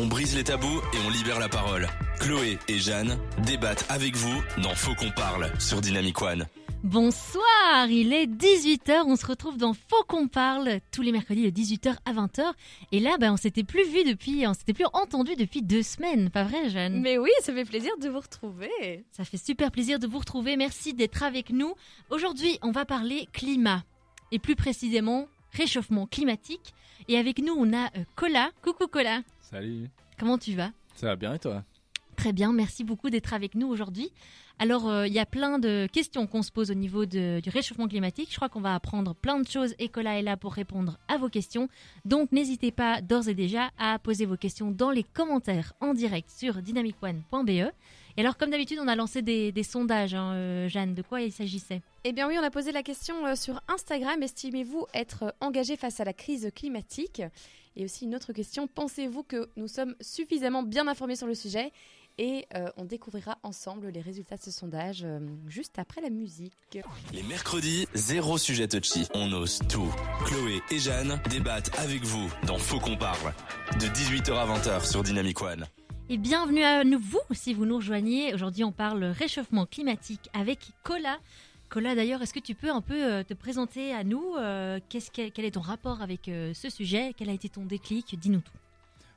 On brise les tabous et on libère la parole. Chloé et Jeanne débattent avec vous dans Faut qu'on parle sur Dynamic One. Bonsoir, il est 18h, on se retrouve dans Faut qu'on parle tous les mercredis de 18h à 20h. Et là, ben, on s'était plus vu depuis, on s'était plus entendu depuis deux semaines, pas vrai Jeanne? Mais oui, ça fait plaisir de vous retrouver. Ça fait super plaisir de vous retrouver, merci d'être avec nous. Aujourd'hui, on va parler climat, et plus précisément réchauffement climatique. Et avec nous, on a euh, Cola. Coucou Cola, Salut, comment tu vas? Ça va bien et toi? Très bien, merci beaucoup d'être avec nous aujourd'hui. Alors, euh, il y a plein de questions qu'on se pose au niveau de- du réchauffement climatique. Je crois qu'on va apprendre plein de choses et Cola est là pour répondre à vos questions. Donc, n'hésitez pas d'ores et déjà à poser vos questions dans les commentaires en direct sur dynamicone.be. Et alors, comme d'habitude, on a lancé des, des sondages, hein, euh, Jeanne. De quoi il s'agissait? Eh bien oui, on a posé la question euh, sur Instagram. Estimez-vous être engagé face à la crise climatique? Et aussi une autre question, pensez-vous que nous sommes suffisamment bien informés sur le sujet Et euh, on découvrira ensemble les résultats de ce sondage euh, juste après la musique. Les mercredis, zéro sujet touchy. On ose tout. Chloé et Jeanne débattent avec vous dans Faut qu'on parle. De 18h à 20h sur Dynamic One. Et bienvenue à nous, vous, si vous nous rejoignez. Aujourd'hui, on parle réchauffement climatique avec Cola. Cola, d'ailleurs, est-ce que tu peux un peu euh, te présenter à nous euh, qu'est-ce que- Quel est ton rapport avec euh, ce sujet? Quel a été ton déclic? Dis-nous tout.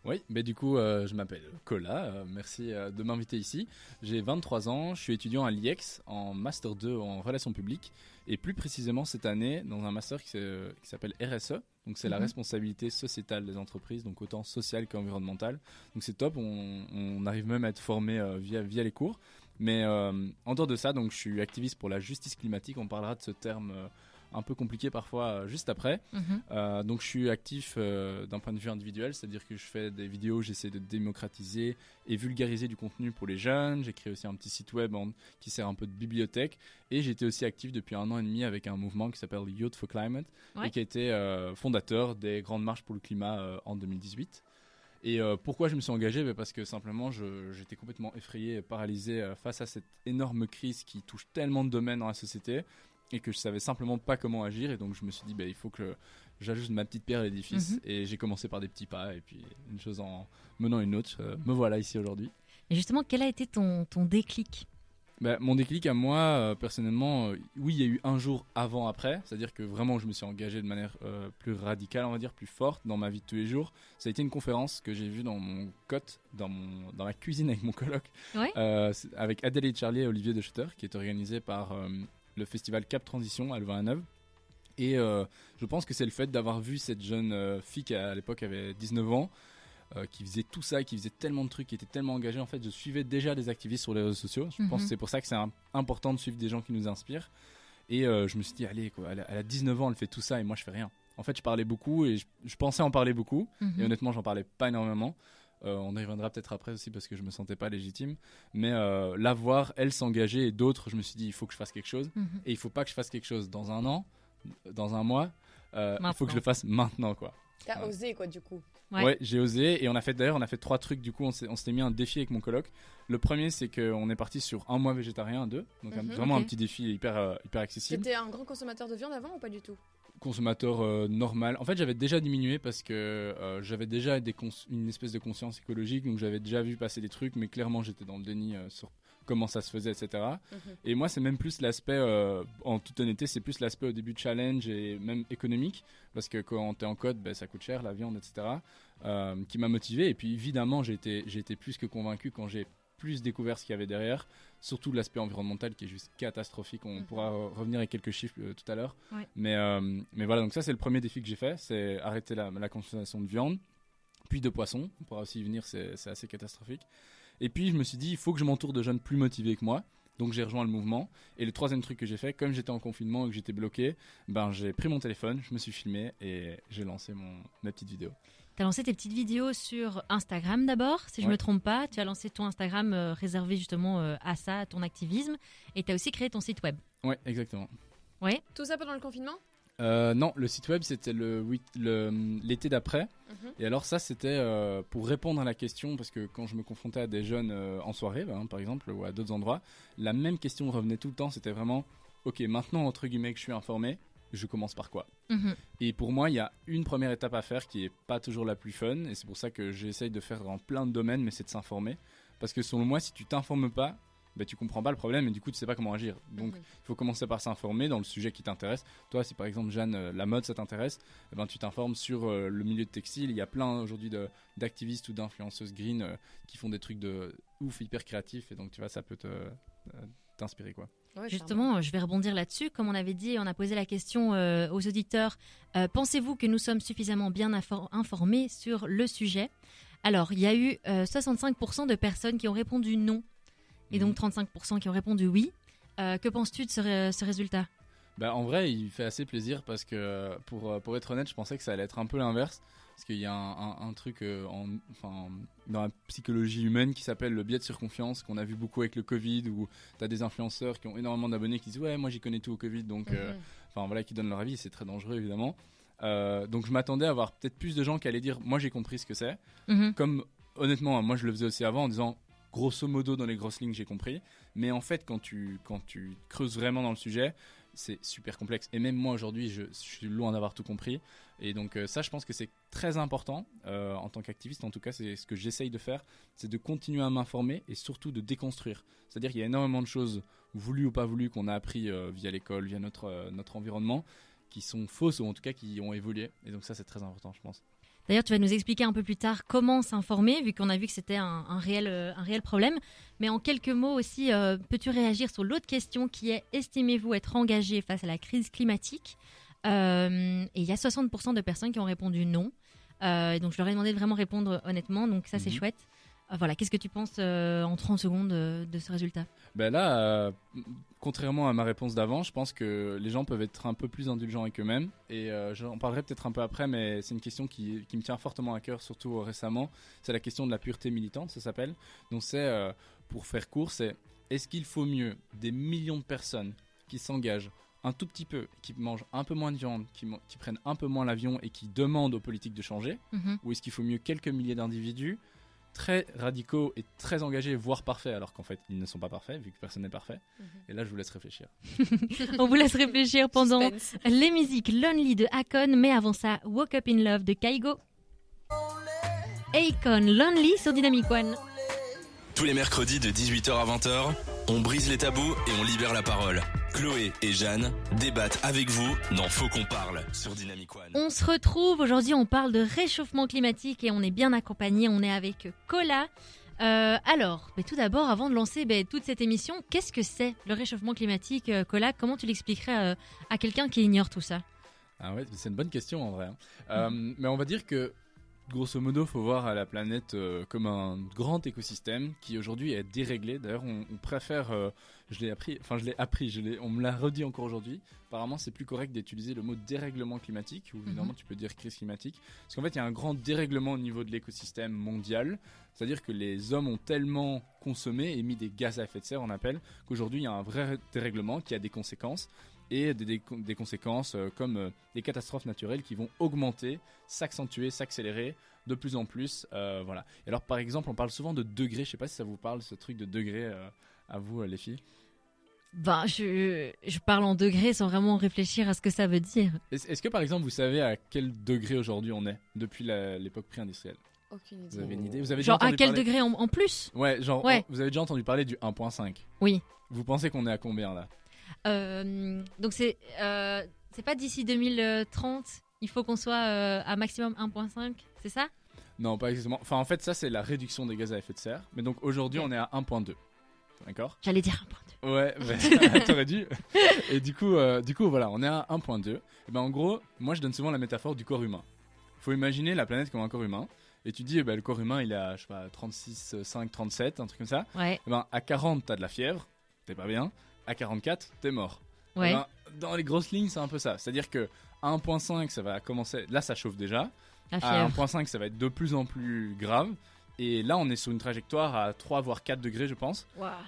Oui, mais du coup, euh, je m'appelle Cola, euh, merci euh, de m'inviter ici. J'ai 23 ans, je suis étudiant à l'IEX en Master 2 en Relations publiques, et plus précisément cette année dans un master qui s'appelle RSE, donc c'est la Mhm. responsabilité sociétale des entreprises, donc autant sociale qu'environnementale. Donc c'est top, on, on arrive même à être formé via, via les cours. Mais euh, en dehors de ça, donc je suis activiste pour la justice climatique, on parlera de ce terme euh, un peu compliqué parfois euh, juste après. Mhm. Euh, donc je suis actif euh, d'un point de vue individuel, c'est-à-dire que je fais des vidéos, j'essaie de démocratiser et vulgariser du contenu pour les jeunes. J'ai créé aussi un petit site web en- qui sert un peu de bibliothèque et j'étais aussi actif depuis un an et demi avec un mouvement qui s'appelle Youth for Climate Ouais. et qui a été euh, fondateur des grandes marches pour le climat en 2018. Et euh, pourquoi je me suis engagé? Ben Parce que simplement j'étais complètement effrayé et paralysé euh, face à cette énorme crise qui touche tellement de domaines dans la société et que je savais simplement pas comment agir. Et donc je me suis dit ben, il faut que j'ajoute ma petite pierre à l'édifice. Mhm. et j'ai commencé par des petits pas et puis une chose en menant une autre euh, me voilà ici aujourd'hui. Et justement, quel a été ton, ton déclic? Ben, mon déclic à moi euh, personnellement euh, oui il y a eu un jour avant après. C'est à dire que vraiment je me suis engagé de manière euh, plus radicale on va dire plus forte dans ma vie de tous les jours. Ça a été une conférence que j'ai vue dans mon cote dans, mon, dans la cuisine avec mon coloc Ouais. avec Adèle Charlie et Olivier de Schutter qui est organisé par le festival Cap Transition à Louvain-la-Neuve et je pense que c'est le fait d'avoir vu cette jeune fille qui à l'époque avait 19 ans, euh, qui faisait tout ça, qui faisait tellement de trucs, qui était tellement engagée. En fait, je suivais déjà des activistes sur les réseaux sociaux. Je pense Mhm. que c'est pour ça que c'est important de suivre des gens qui nous inspirent. Et euh, je me suis dit, allez, quoi, elle, a, elle a 19 ans, elle fait tout ça et moi je fais rien. En fait, je parlais beaucoup et je, je pensais en parler beaucoup. Mhm. Et honnêtement, j'en parlais pas énormément. Euh, on y reviendra peut-être après aussi parce que je me sentais pas légitime. Mais euh, la voir, elle s'engager et d'autres, je me suis dit, il faut que je fasse quelque chose. Mhm. Et il faut pas que je fasse quelque chose dans un an, dans un mois. Euh, il faut que je le fasse maintenant, quoi. T'as Ouais. osé quoi du coup Ouais. Ouais, j'ai osé et on a fait d'ailleurs, on a fait trois trucs. Du coup, on s'est- on s'était mis un défi avec mon coloc. Le premier, c'est qu'on est parti sur un mois végétarien, deux, donc Mhm. vraiment un petit défi hyper euh, hyper accessible. T'étais un grand consommateur de viande avant ou pas du tout? Consommateur euh, normal. En fait, j'avais déjà diminué parce que euh, j'avais déjà des une espèce de conscience écologique, donc j'avais déjà vu passer des trucs, mais clairement, j'étais dans le déni sur comment ça se faisait, etc. Mhm. Et moi, c'est même plus l'aspect, euh, en toute honnêteté, c'est plus l'aspect au début challenge et même économique, parce que quand t'es en code, ben, ça coûte cher, la viande, etc., euh, qui m'a motivé. Et puis évidemment, j'ai été, plus que convaincu quand j'ai plus découvert ce qu'il y avait derrière, surtout l'aspect environnemental qui est juste catastrophique. On Mhm. pourra revenir avec quelques chiffres euh, tout à l'heure. Ouais. Mais, euh, mais voilà, donc ça, c'est le premier défi que j'ai fait, c'est arrêter la, la consommation de viande, puis de poisson. On pourra aussi y venir, c'est assez catastrophique. Et puis je me suis dit, il faut que je m'entoure de jeunes plus motivés que moi. Donc j'ai rejoint le mouvement. Et le troisième truc que j'ai fait, comme j'étais en confinement et que j'étais bloqué, ben j'ai pris mon téléphone, je me suis filmé et j'ai lancé mon, ma petite vidéo. Tu as lancé tes petites vidéos sur Instagram d'abord, si je Ouais. me trompe pas. Tu as lancé ton Instagram euh, réservé justement euh, à ça, à ton activisme. Et tu as aussi créé ton site web. Ouais, exactement. Ouais. Tout ça pendant le confinement? Euh, non, le site web c'était le l'été d'après. Mhm. Et alors ça c'était euh, pour répondre à la question parce que quand je me confrontais à des jeunes euh, en soirée, ben, par exemple, ou à d'autres endroits, la même question revenait tout le temps. C'était vraiment, ok, maintenant entre guillemets que je suis informé, je commence par quoi? Mhm. Et pour moi, il y a une première étape à faire qui est pas toujours la plus fun, et c'est pour ça que j'essaye de faire dans plein de domaines, mais c'est de s'informer. Parce que selon moi, si tu t'informes pas, bah, tu comprends pas le problème et du coup tu sais pas comment agir. Donc il faut commencer par s'informer dans le sujet qui t'intéresse. Toi, si par exemple Jeanne, euh, la mode ça t'intéresse, eh ben, tu t'informes sur euh, le milieu de textile. Il y a plein aujourd'hui de- d'activistes ou d'influenceuses green euh, qui font des trucs de ouf hyper créatifs et donc tu vois ça peut euh, t'inspirer quoi. Ouais, Justement, je vais rebondir là-dessus. Comme on avait dit, on a posé la question euh, aux auditeurs. euh, Pensez-vous que nous sommes suffisamment bien infor- informés sur le sujet? Alors, il y a eu euh, 65% de personnes qui ont répondu non et donc 35% qui ont répondu oui. Euh, que penses-tu de ce, ré- ce résultat? Bah, en vrai, il fait assez plaisir parce que, pour, euh, pour être honnête, je pensais que ça allait être un peu l'inverse. Parce qu'il y a un, un- un truc euh, en, enfin, dans la psychologie humaine qui s'appelle le biais de surconfiance, qu'on a vu beaucoup avec le Covid, où tu as des influenceurs qui ont énormément d'abonnés qui disent Ouais, moi j'y connais tout au Covid, donc. Mhm. enfin voilà, qui donnent leur avis, c'est très dangereux évidemment. Donc je m'attendais à avoir peut-être plus de gens qui allaient dire Moi j'ai compris ce que c'est. Mhm. Comme honnêtement, moi je le faisais aussi avant en disant grosso modo dans les grosses lignes j'ai compris. Mais en fait, quand tu, quand tu creuses vraiment dans le sujet, c'est super complexe. Et même moi aujourd'hui, je, suis loin d'avoir tout compris. Et donc euh, ça, je pense que c'est très important euh, en tant qu'activiste. En tout cas, c'est ce que j'essaye de faire, c'est de continuer à m'informer et surtout de déconstruire. C'est-à-dire qu'il y a énormément de choses voulues ou pas voulues qu'on a appris euh, via l'école, via notre, notre environnement, qui sont fausses ou en tout cas qui ont évolué. Et donc ça, c'est très important, je pense. D'ailleurs, tu vas nous expliquer un peu plus tard comment s'informer, vu qu'on a vu que c'était un, un réel, euh, un réel problème. Mais en quelques mots aussi, euh, peux-tu réagir sur l'autre question qui est estimez-vous être engagé face à la crise climatique? Euh, Et il y a 60% de personnes qui ont répondu non. Euh, donc, je leur ai demandé de vraiment répondre honnêtement. Donc, ça, c'est Mhm. chouette. Euh, voilà, qu'est-ce que tu penses euh, en 30 secondes euh, de ce résultat? Ben là, euh, contrairement à ma réponse d'avant, je pense que les gens peuvent être un peu plus indulgents avec eux-mêmes. Et j'en parlerai peut-être un peu après, mais c'est une question qui, qui me tient fortement à cœur, surtout récemment. C'est la question de la pureté militante, ça s'appelle. Donc c'est, pour faire court, c'est est-ce qu'il faut mieux des millions de personnes qui s'engagent un tout petit peu, qui mangent un peu moins de viande, qui prennent un peu moins l'avion et qui demandent aux politiques de changer? Mhm. ou est-ce qu'il faut mieux quelques milliers d'individus très radicaux et très engagés, voire parfaits, alors qu'en fait ils ne sont pas parfaits, vu que personne n'est parfait. Mhm. Et là, je vous laisse réfléchir. On vous laisse réfléchir pendant Suspense. les musiques Lonely de Akon, mais avant ça, Woke Up in Love de Kaigo. Akon, Lonely sur Dynamic One. Tous les mercredis de 18h à 20h, on brise les tabous et on libère la parole. Chloé et Jeanne débattent avec vous dans Faut qu'on parle sur Dynamic One. On se retrouve aujourd'hui, on parle de réchauffement climatique et on est bien accompagné. On est avec Cola. Euh, alors, mais tout d'abord, avant de lancer ben, toute cette émission, qu'est-ce que c'est le réchauffement climatique, euh, Cola? Comment tu l'expliquerais euh, à quelqu'un qui ignore tout ça? Ah ouais, c'est une bonne question en vrai. hein. Euh, mais on va dire que grosso modo, faut voir la planète euh, comme un grand écosystème qui aujourd'hui est déréglé. D'ailleurs, on, on préfère, euh, je l'ai appris, enfin je l'ai appris, je l'ai- on me l'a redit encore aujourd'hui. Apparemment, c'est plus correct d'utiliser le mot dérèglement climatique, ou évidemment tu peux dire crise climatique, parce qu'en fait, il y a un grand dérèglement au niveau de l'écosystème mondial. C'est-à-dire que les hommes ont tellement consommé, émis des gaz à effet de serre, on appelle, qu'aujourd'hui il y a un vrai dérèglement qui a des conséquences et des, des- des conséquences euh, comme euh, des catastrophes naturelles qui vont augmenter, s'accentuer, s'accélérer de plus en plus. euh, voilà. Et alors par exemple, on parle souvent de degrés. Je sais pas si ça vous parle ce truc de degrés à vous, les filles. Ben, je, je parle en degrés sans vraiment réfléchir à ce que ça veut dire. Est-ce que par exemple vous savez à quel degré aujourd'hui on est depuis l'époque pré-industrielle? Aucune Vous idée. avez une idée? Vous avez déjà Genre, à quel parler- degré en, en plus? Ouais, genre Ouais. vous avez déjà entendu parler du 1.5. Oui. Vous pensez qu'on est à combien là? Euh, donc c'est euh, c'est pas d'ici 2030, il faut qu'on soit euh, à maximum 1.5, c'est ça? Non, pas exactement. Enfin, en fait, ça, c'est la réduction des gaz à effet de serre. Mais donc, aujourd'hui, on est à 1.2. D'accord J'allais dire 1.2. Ouais, bah, t'aurais dû. Et du coup, euh, du coup, voilà, on est à 1.2. Et ben, en gros, moi, je donne souvent la métaphore du corps humain. Faut imaginer la planète comme un corps humain. Et tu dis, eh ben, le corps humain, il est à, je sais pas, 36, 5, 37, un truc comme ça. Ouais, Et ben, à 40, t'as de la fièvre. T'es pas bien. À 44, t'es mort. Eh ouais. ben, dans les grosses lignes, c'est un peu ça. C'est-à-dire que à 1.5, ça va commencer. Là, ça chauffe déjà. la À fièvre. 1.5, ça va être de plus en plus grave. Et là, on est sur une trajectoire à 3 voire 4 degrés, je pense.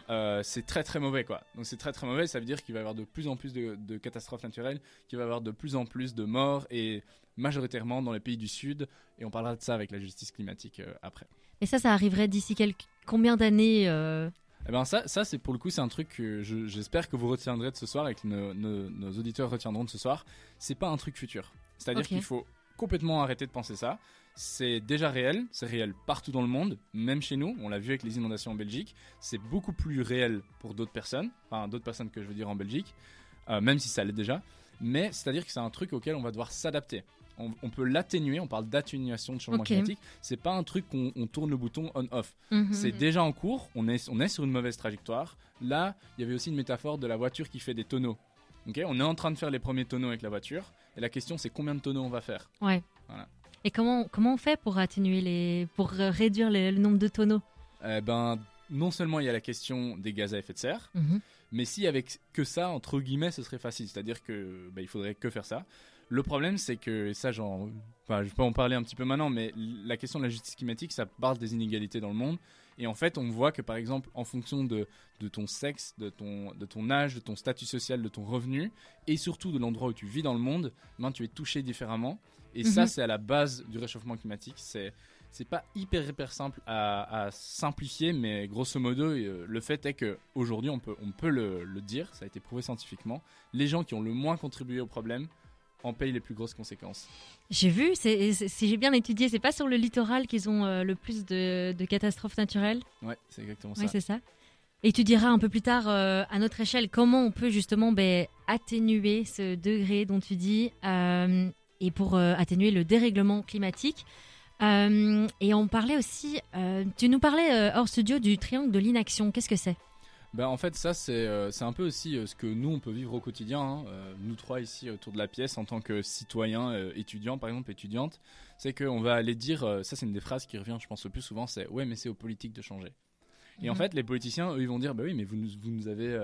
Euh, c'est très très mauvais, quoi. Donc c'est très très mauvais. Ça veut dire qu'il va y avoir de plus en plus de, de catastrophes naturelles, qu'il va y avoir de plus en plus de morts, et majoritairement dans les pays du Sud. Et on parlera de ça avec la justice climatique euh, après. Et ça, ça arriverait d'ici quelques... combien d'années euh, Eh ben ça, ça c'est pour le coup, c'est un truc que je- j'espère que vous retiendrez de ce soir et que nos, nos- nos auditeurs retiendront de ce soir. C'est pas un truc futur. C'est-à-dire qu'il faut complètement arrêter de penser ça. C'est déjà réel, c'est réel partout dans le monde, même chez nous. On l'a vu avec les inondations en Belgique. C'est beaucoup plus réel pour d'autres personnes, enfin d'autres personnes que je veux dire en Belgique, euh, même si ça l'est déjà. Mais c'est-à-dire que c'est un truc auquel on va devoir s'adapter. On, on peut l'atténuer, on parle d'atténuation de changement climatique. C'est pas un truc qu'on on tourne le bouton on-off. Mhm. C'est déjà en cours, on est, on est sur une mauvaise trajectoire. Là, il y avait aussi une métaphore de la voiture qui fait des tonneaux. On est en train de faire les premiers tonneaux avec la voiture. Et la question, c'est combien de tonneaux on va faire Ouais. Voilà. Et comment, comment on fait pour atténuer les. pour euh, réduire le, le nombre de tonneaux Eh ben, non seulement il y a la question des gaz à effet de serre, Mhm. mais si avec que ça, entre guillemets, ce serait facile. C'est-à-dire que bah, il faudrait que faire ça. Le problème, c'est que et ça, enfin, je peux en parler un petit peu maintenant, mais la question de la justice climatique, ça parle des inégalités dans le monde. Et en fait, on voit que par exemple, en fonction de, de ton sexe, de ton, de ton âge, de ton statut social, de ton revenu, et surtout de l'endroit où tu vis dans le monde, ben, tu es touché différemment. Et ça, Mhm. c'est à la base du réchauffement climatique. C'est c'est pas hyper hyper simple à, à simplifier, mais grosso modo, euh, le fait est que aujourd'hui, on peut on peut le, le dire, ça a été prouvé scientifiquement. Les gens qui ont le moins contribué au problème en payent les plus grosses conséquences. J'ai vu, c'est- c'est- si j'ai bien étudié, c'est pas sur le littoral qu'ils ont euh, le plus de, de catastrophes naturelles Ouais, c'est exactement ça. c'est ça. Et tu diras un peu plus tard, euh, à notre échelle, comment on peut justement ben, atténuer ce degré dont tu dis, euh, et pour atténuer le dérèglement climatique. Et on parlait aussi, tu nous parlais hors studio du triangle de l'inaction. Qu'est-ce que c'est? Ben, en fait, ça, c'est euh, c'est un peu aussi euh, ce que nous, on peut vivre au quotidien. hein. Euh, nous trois ici autour de la pièce, en tant que citoyens, étudiants, par exemple, étudiantes, c'est qu'on va aller dire, ça c'est une des phrases qui revient, je pense, le plus souvent, c'est « Ouais, mais c'est aux politiques de changer ». Et en Mhm. fait, les politiciens, eux, ils vont dire, bah oui, mais vous nous, vous nous avez,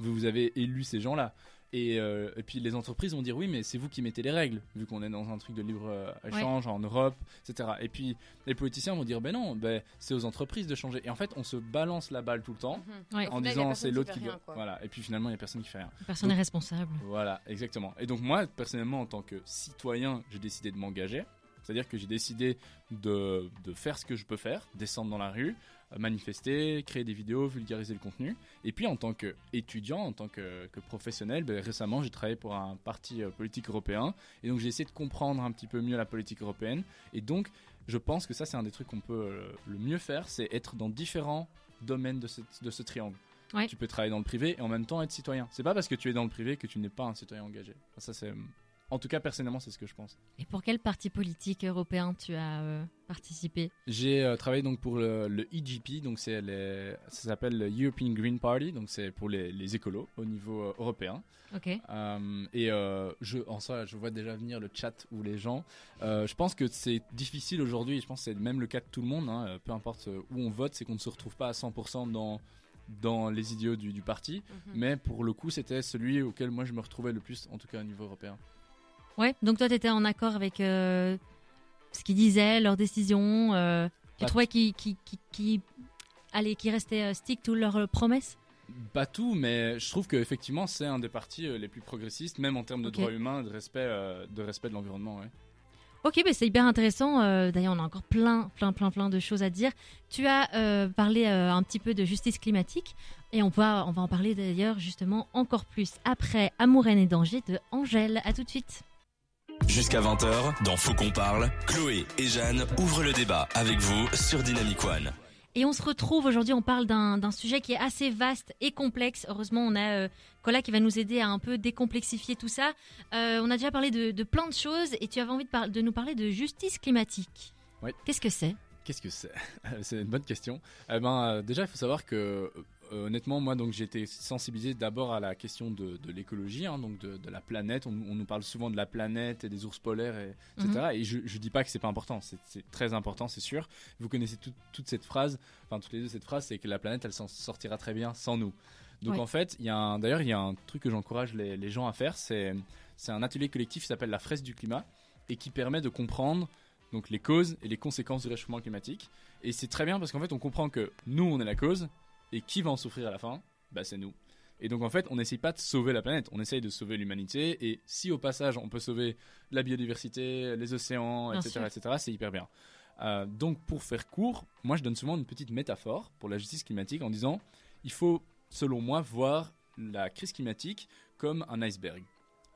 vous, vous avez élu ces gens-là. Et, euh, et puis les entreprises vont dire, oui, mais c'est vous qui mettez les règles, vu qu'on est dans un truc de libre euh, échange en Europe, etc. Et puis les politiciens vont dire, ben non, ben, c'est aux entreprises de changer. Et en fait, on se balance la balle tout le temps Mhm. Ouais. En final, disant, c'est qui l'autre qui rien, doit. quoi. Voilà. Et puis finalement, il n'y a personne qui fait rien. Personne n'est responsable. Voilà, exactement. Et donc moi, personnellement, en tant que citoyen, j'ai décidé de m'engager. C'est-à-dire que j'ai décidé de, de faire ce que je peux faire, descendre dans la rue, manifester, créer des vidéos, vulgariser le contenu. Et puis en tant qu'étudiant, en tant que, que professionnel, ben, récemment j'ai travaillé pour un parti euh, politique européen. Et donc j'ai essayé de comprendre un petit peu mieux la politique européenne. Et donc je pense que ça c'est un des trucs qu'on peut euh, le mieux faire, c'est être dans différents domaines de, cette- de ce triangle. Ouais. Tu peux travailler dans le privé et en même temps être citoyen. C'est pas parce que tu es dans le privé que tu n'es pas un citoyen engagé. Ça c'est, en tout cas personnellement c'est ce que je pense. Et pour quel parti politique européen tu as euh, participé? J'ai euh, travaillé donc pour le, le EGP, donc c'est les- ça s'appelle le European Green Party, donc c'est pour les, les écolos au niveau euh, européen. Ok. Et je, en soi, je vois déjà venir le chat ou les gens. Je pense que c'est difficile aujourd'hui, je pense que c'est même le cas de tout le monde, hein, peu importe où on vote, c'est qu'on ne se retrouve pas à 100% dans, dans les idéaux du, du parti. Mhm. Mais pour le coup, c'était celui auquel moi je me retrouvais le plus, en tout cas au niveau européen. Ouais. Donc toi, tu étais en accord avec euh, ce qu'ils disaient, leurs décisions. euh, tu trouvais qu'ils qui, qui, qui, allez, qu'ils restaient euh, stick to leurs promesses? Pas tout, mais je trouve qu'effectivement, c'est un des partis les plus progressistes, même en termes de droits humains et de respect, de, respect de l'environnement. ouais. Ok, bah c'est hyper intéressant. Euh, D'ailleurs, on a encore plein, plein, plein, plein de choses à dire. Tu as euh, parlé euh, un petit peu de justice climatique et on va, on va en parler d'ailleurs justement encore plus après Amour, et danger de Angèle. À tout de suite. Jusqu'à 20h, dans Faut qu'on parle, Chloé et Jeanne ouvrent le débat avec vous sur Dynamic One. Et on se retrouve aujourd'hui, on parle d'un d'un sujet qui est assez vaste et complexe. Heureusement, on a euh, Cola qui va nous aider à un peu décomplexifier tout ça. Euh, on a déjà parlé de, de plein de choses et tu avais envie de, par- de nous parler de justice climatique. Oui. Qu'est-ce que c'est? Qu'est-ce que c'est? C'est une bonne question. Eh ben, euh, déjà, il faut savoir que, honnêtement, moi, donc, j'ai été sensibilisé d'abord à la question de, de l'écologie, hein, donc de, de la planète. On, on nous parle souvent de la planète et des ours polaires, et, etc. Et je, je dis pas que c'est pas important. C'est très important, c'est sûr. Vous connaissez tout- toute cette phrase, enfin toutes les deux cette phrase, c'est que la planète, elle s'en sortira très bien sans nous. Donc Ouais. en fait, il y a d'ailleurs, il y a un truc que j'encourage les, les gens à faire, c'est c'est un atelier collectif qui s'appelle la fresque du climat et qui permet de comprendre donc les causes et les conséquences du réchauffement climatique. Et c'est très bien parce qu'en fait, on comprend que nous, on est la cause et qui va en souffrir à la fin? Bah, c'est nous. Et donc en fait, on n'essaye pas de sauver la planète, on essaye de sauver l'humanité. Et si au passage, on peut sauver la biodiversité, les océans, etc., etc., c'est hyper bien. Euh, donc, pour faire court, moi je donne souvent une petite métaphore pour la justice climatique en disant il faut, selon moi, voir la crise climatique comme un iceberg.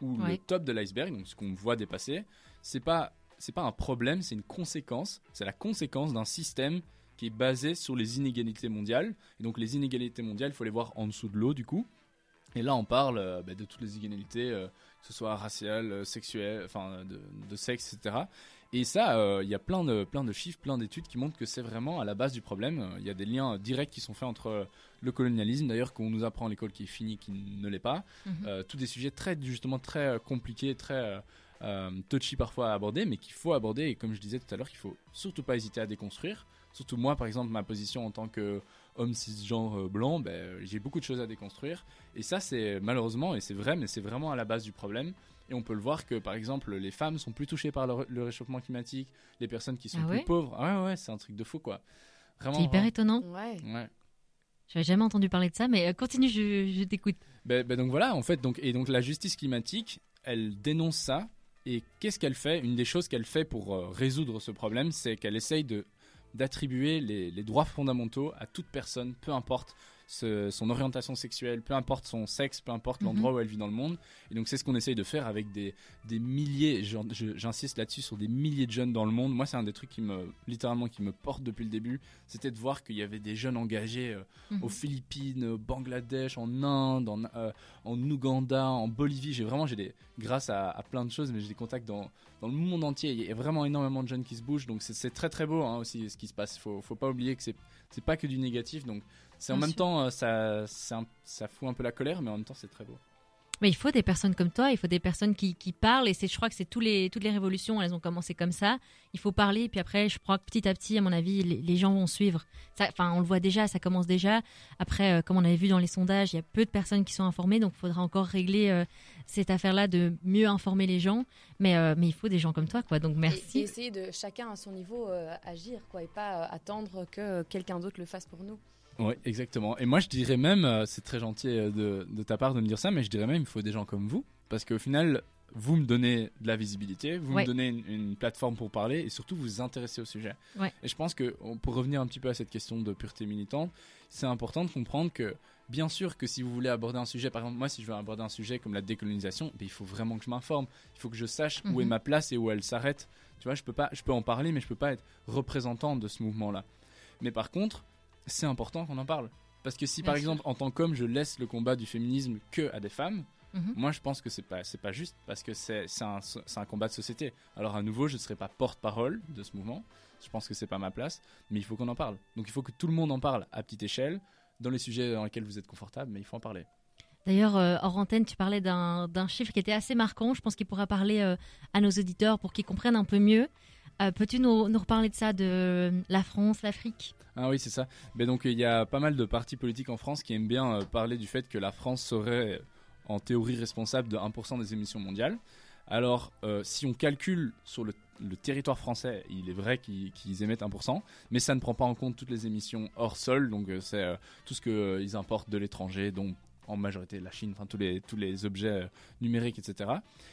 Le Ouais. top de l'iceberg, donc ce qu'on voit dépasser, c'est pas c'est pas un problème, c'est une conséquence. C'est la conséquence d'un système qui est basé sur les inégalités mondiales. Et donc les inégalités mondiales, il faut les voir en dessous de l'eau du coup. Et là, on parle euh, bah, de toutes les inégalités, euh, que ce soit raciales, euh, sexuelles, enfin de, de sexe, etc. Et ça, il y a plein de, plein de chiffres, plein d'études qui montrent que c'est vraiment à la base du problème. Il y a des liens directs qui sont faits entre le colonialisme, d'ailleurs, qu'on nous apprend à l'école qui est fini, qui ne l'est pas. Mhm. Tous des sujets très, justement, très compliqués, très touchy parfois à aborder, mais qu'il faut aborder. Et comme je disais tout à l'heure, qu'il faut surtout pas hésiter à déconstruire. Surtout moi, par exemple, ma position en tant qu'homme cisgenre euh, blanc, ben, j'ai beaucoup de choses à déconstruire. Et ça, c'est malheureusement, et c'est vrai, mais c'est vraiment à la base du problème. Et on peut le voir que, par exemple, les femmes sont plus touchées par le, ré- le réchauffement climatique, les personnes qui sont Ah plus pauvres. Ah ouais, ouais, c'est un truc de fou, quoi. Vraiment. C'est hyper vraiment- étonnant. Ouais. Ouais. J'avais jamais entendu parler de ça, mais euh, continue, je, je t'écoute. Ben, ben donc voilà, en fait, donc, et donc la justice climatique, elle dénonce ça. Et qu'est-ce qu'elle fait? Une des choses qu'elle fait pour euh, résoudre ce problème, c'est qu'elle essaye de d'attribuer les, droits fondamentaux à toute personne, peu importe ce- son orientation sexuelle, peu importe son sexe, peu importe Mhm. l'endroit où elle vit dans le monde. Et donc c'est ce qu'on essaye de faire avec des, des milliers, j'insiste là-dessus, sur des milliers de jeunes dans le monde. Moi, c'est un des trucs qui me, littéralement, qui me porte depuis le début, c'était de voir qu'il y avait des jeunes engagés euh, Mhm. aux Philippines, au Bangladesh, en Inde, en, euh, en Ouganda, en Bolivie. J'ai vraiment, j'ai des, grâce à, à plein de choses, mais j'ai des contacts dans, dans le monde entier. Il y a vraiment énormément de jeunes qui se bougent, donc c'est- très très beau hein, aussi ce qui se passe. Faut, faut pas oublier que c'est pas que du négatif, donc c'est en même sûr. temps euh, ça, ça fout un peu la colère, mais en même temps c'est très beau. Mais il faut des personnes comme toi, il faut des personnes qui, qui parlent, et c'est, je crois que c'est tous les, toutes les révolutions, elles ont commencé comme ça. Il faut parler, et puis après, je crois que petit à petit, à mon avis, les, les gens vont suivre. Enfin, on le voit déjà, ça commence déjà. Après, euh, comme on avait vu dans les sondages, il y a peu de personnes qui sont informées, donc il faudra encore régler euh, cette affaire-là de mieux informer les gens. Mais, euh, mais il faut des gens comme toi, quoi. Donc Et, et merci. essayer de chacun à son niveau euh, agir, quoi, et pas euh, attendre que quelqu'un d'autre le fasse pour nous. Oui, exactement. Et moi, je dirais même, euh, c'est très gentil euh, de, de ta part de me dire ça, mais je dirais même, il faut des gens comme vous, parce qu'au final, vous me donnez de la visibilité, vous Ouais. me donnez une, une plateforme pour parler, et surtout vous vous intéressez au sujet. Ouais. Et je pense que, pour revenir un petit peu à cette question de pureté militante, c'est important de comprendre que, bien sûr que si vous voulez aborder un sujet, par exemple, moi, si je veux aborder un sujet comme la décolonisation, ben, il faut vraiment que je m'informe, il faut que je sache où est Mhm. ma place et où elle s'arrête. Tu vois, je peux pas, je peux en parler, mais je peux pas être représentant de ce mouvement-là. Mais par contre, c'est important qu'on en parle. Parce que si Bien par sûr. exemple en tant qu'homme je laisse le combat du féminisme que à des femmes, Mhm. moi je pense que c'est pas c'est pas juste parce que c'est un, un combat de société. Alors à nouveau je ne serai pas porte-parole de ce mouvement. Je pense que c'est pas ma place, mais il faut qu'on en parle. Donc il faut que tout le monde en parle à petite échelle dans les sujets dans lesquels vous êtes confortable, mais il faut en parler. D'ailleurs, euh, hors antenne, tu parlais d'un d'un chiffre qui était assez marquant. Je pense qu'il pourra parler euh, à nos auditeurs pour qu'ils comprennent un peu mieux. Euh, Peux-tu nous, reparler de ça, de la France, l'Afrique? Ah oui, c'est ça. Donc il y a pas mal de partis politiques en France qui aiment bien euh, parler du fait que la France serait en théorie responsable de 1% des émissions mondiales. Alors euh, si on calcule sur le, territoire français, il est vrai qu'ils émettent 1%, mais ça ne prend pas en compte toutes les émissions hors sol, donc euh, c'est euh, tout ce qu'ils importent de l'étranger, dont en majorité la Chine, enfin tous les, tous les objets euh, numériques, etc.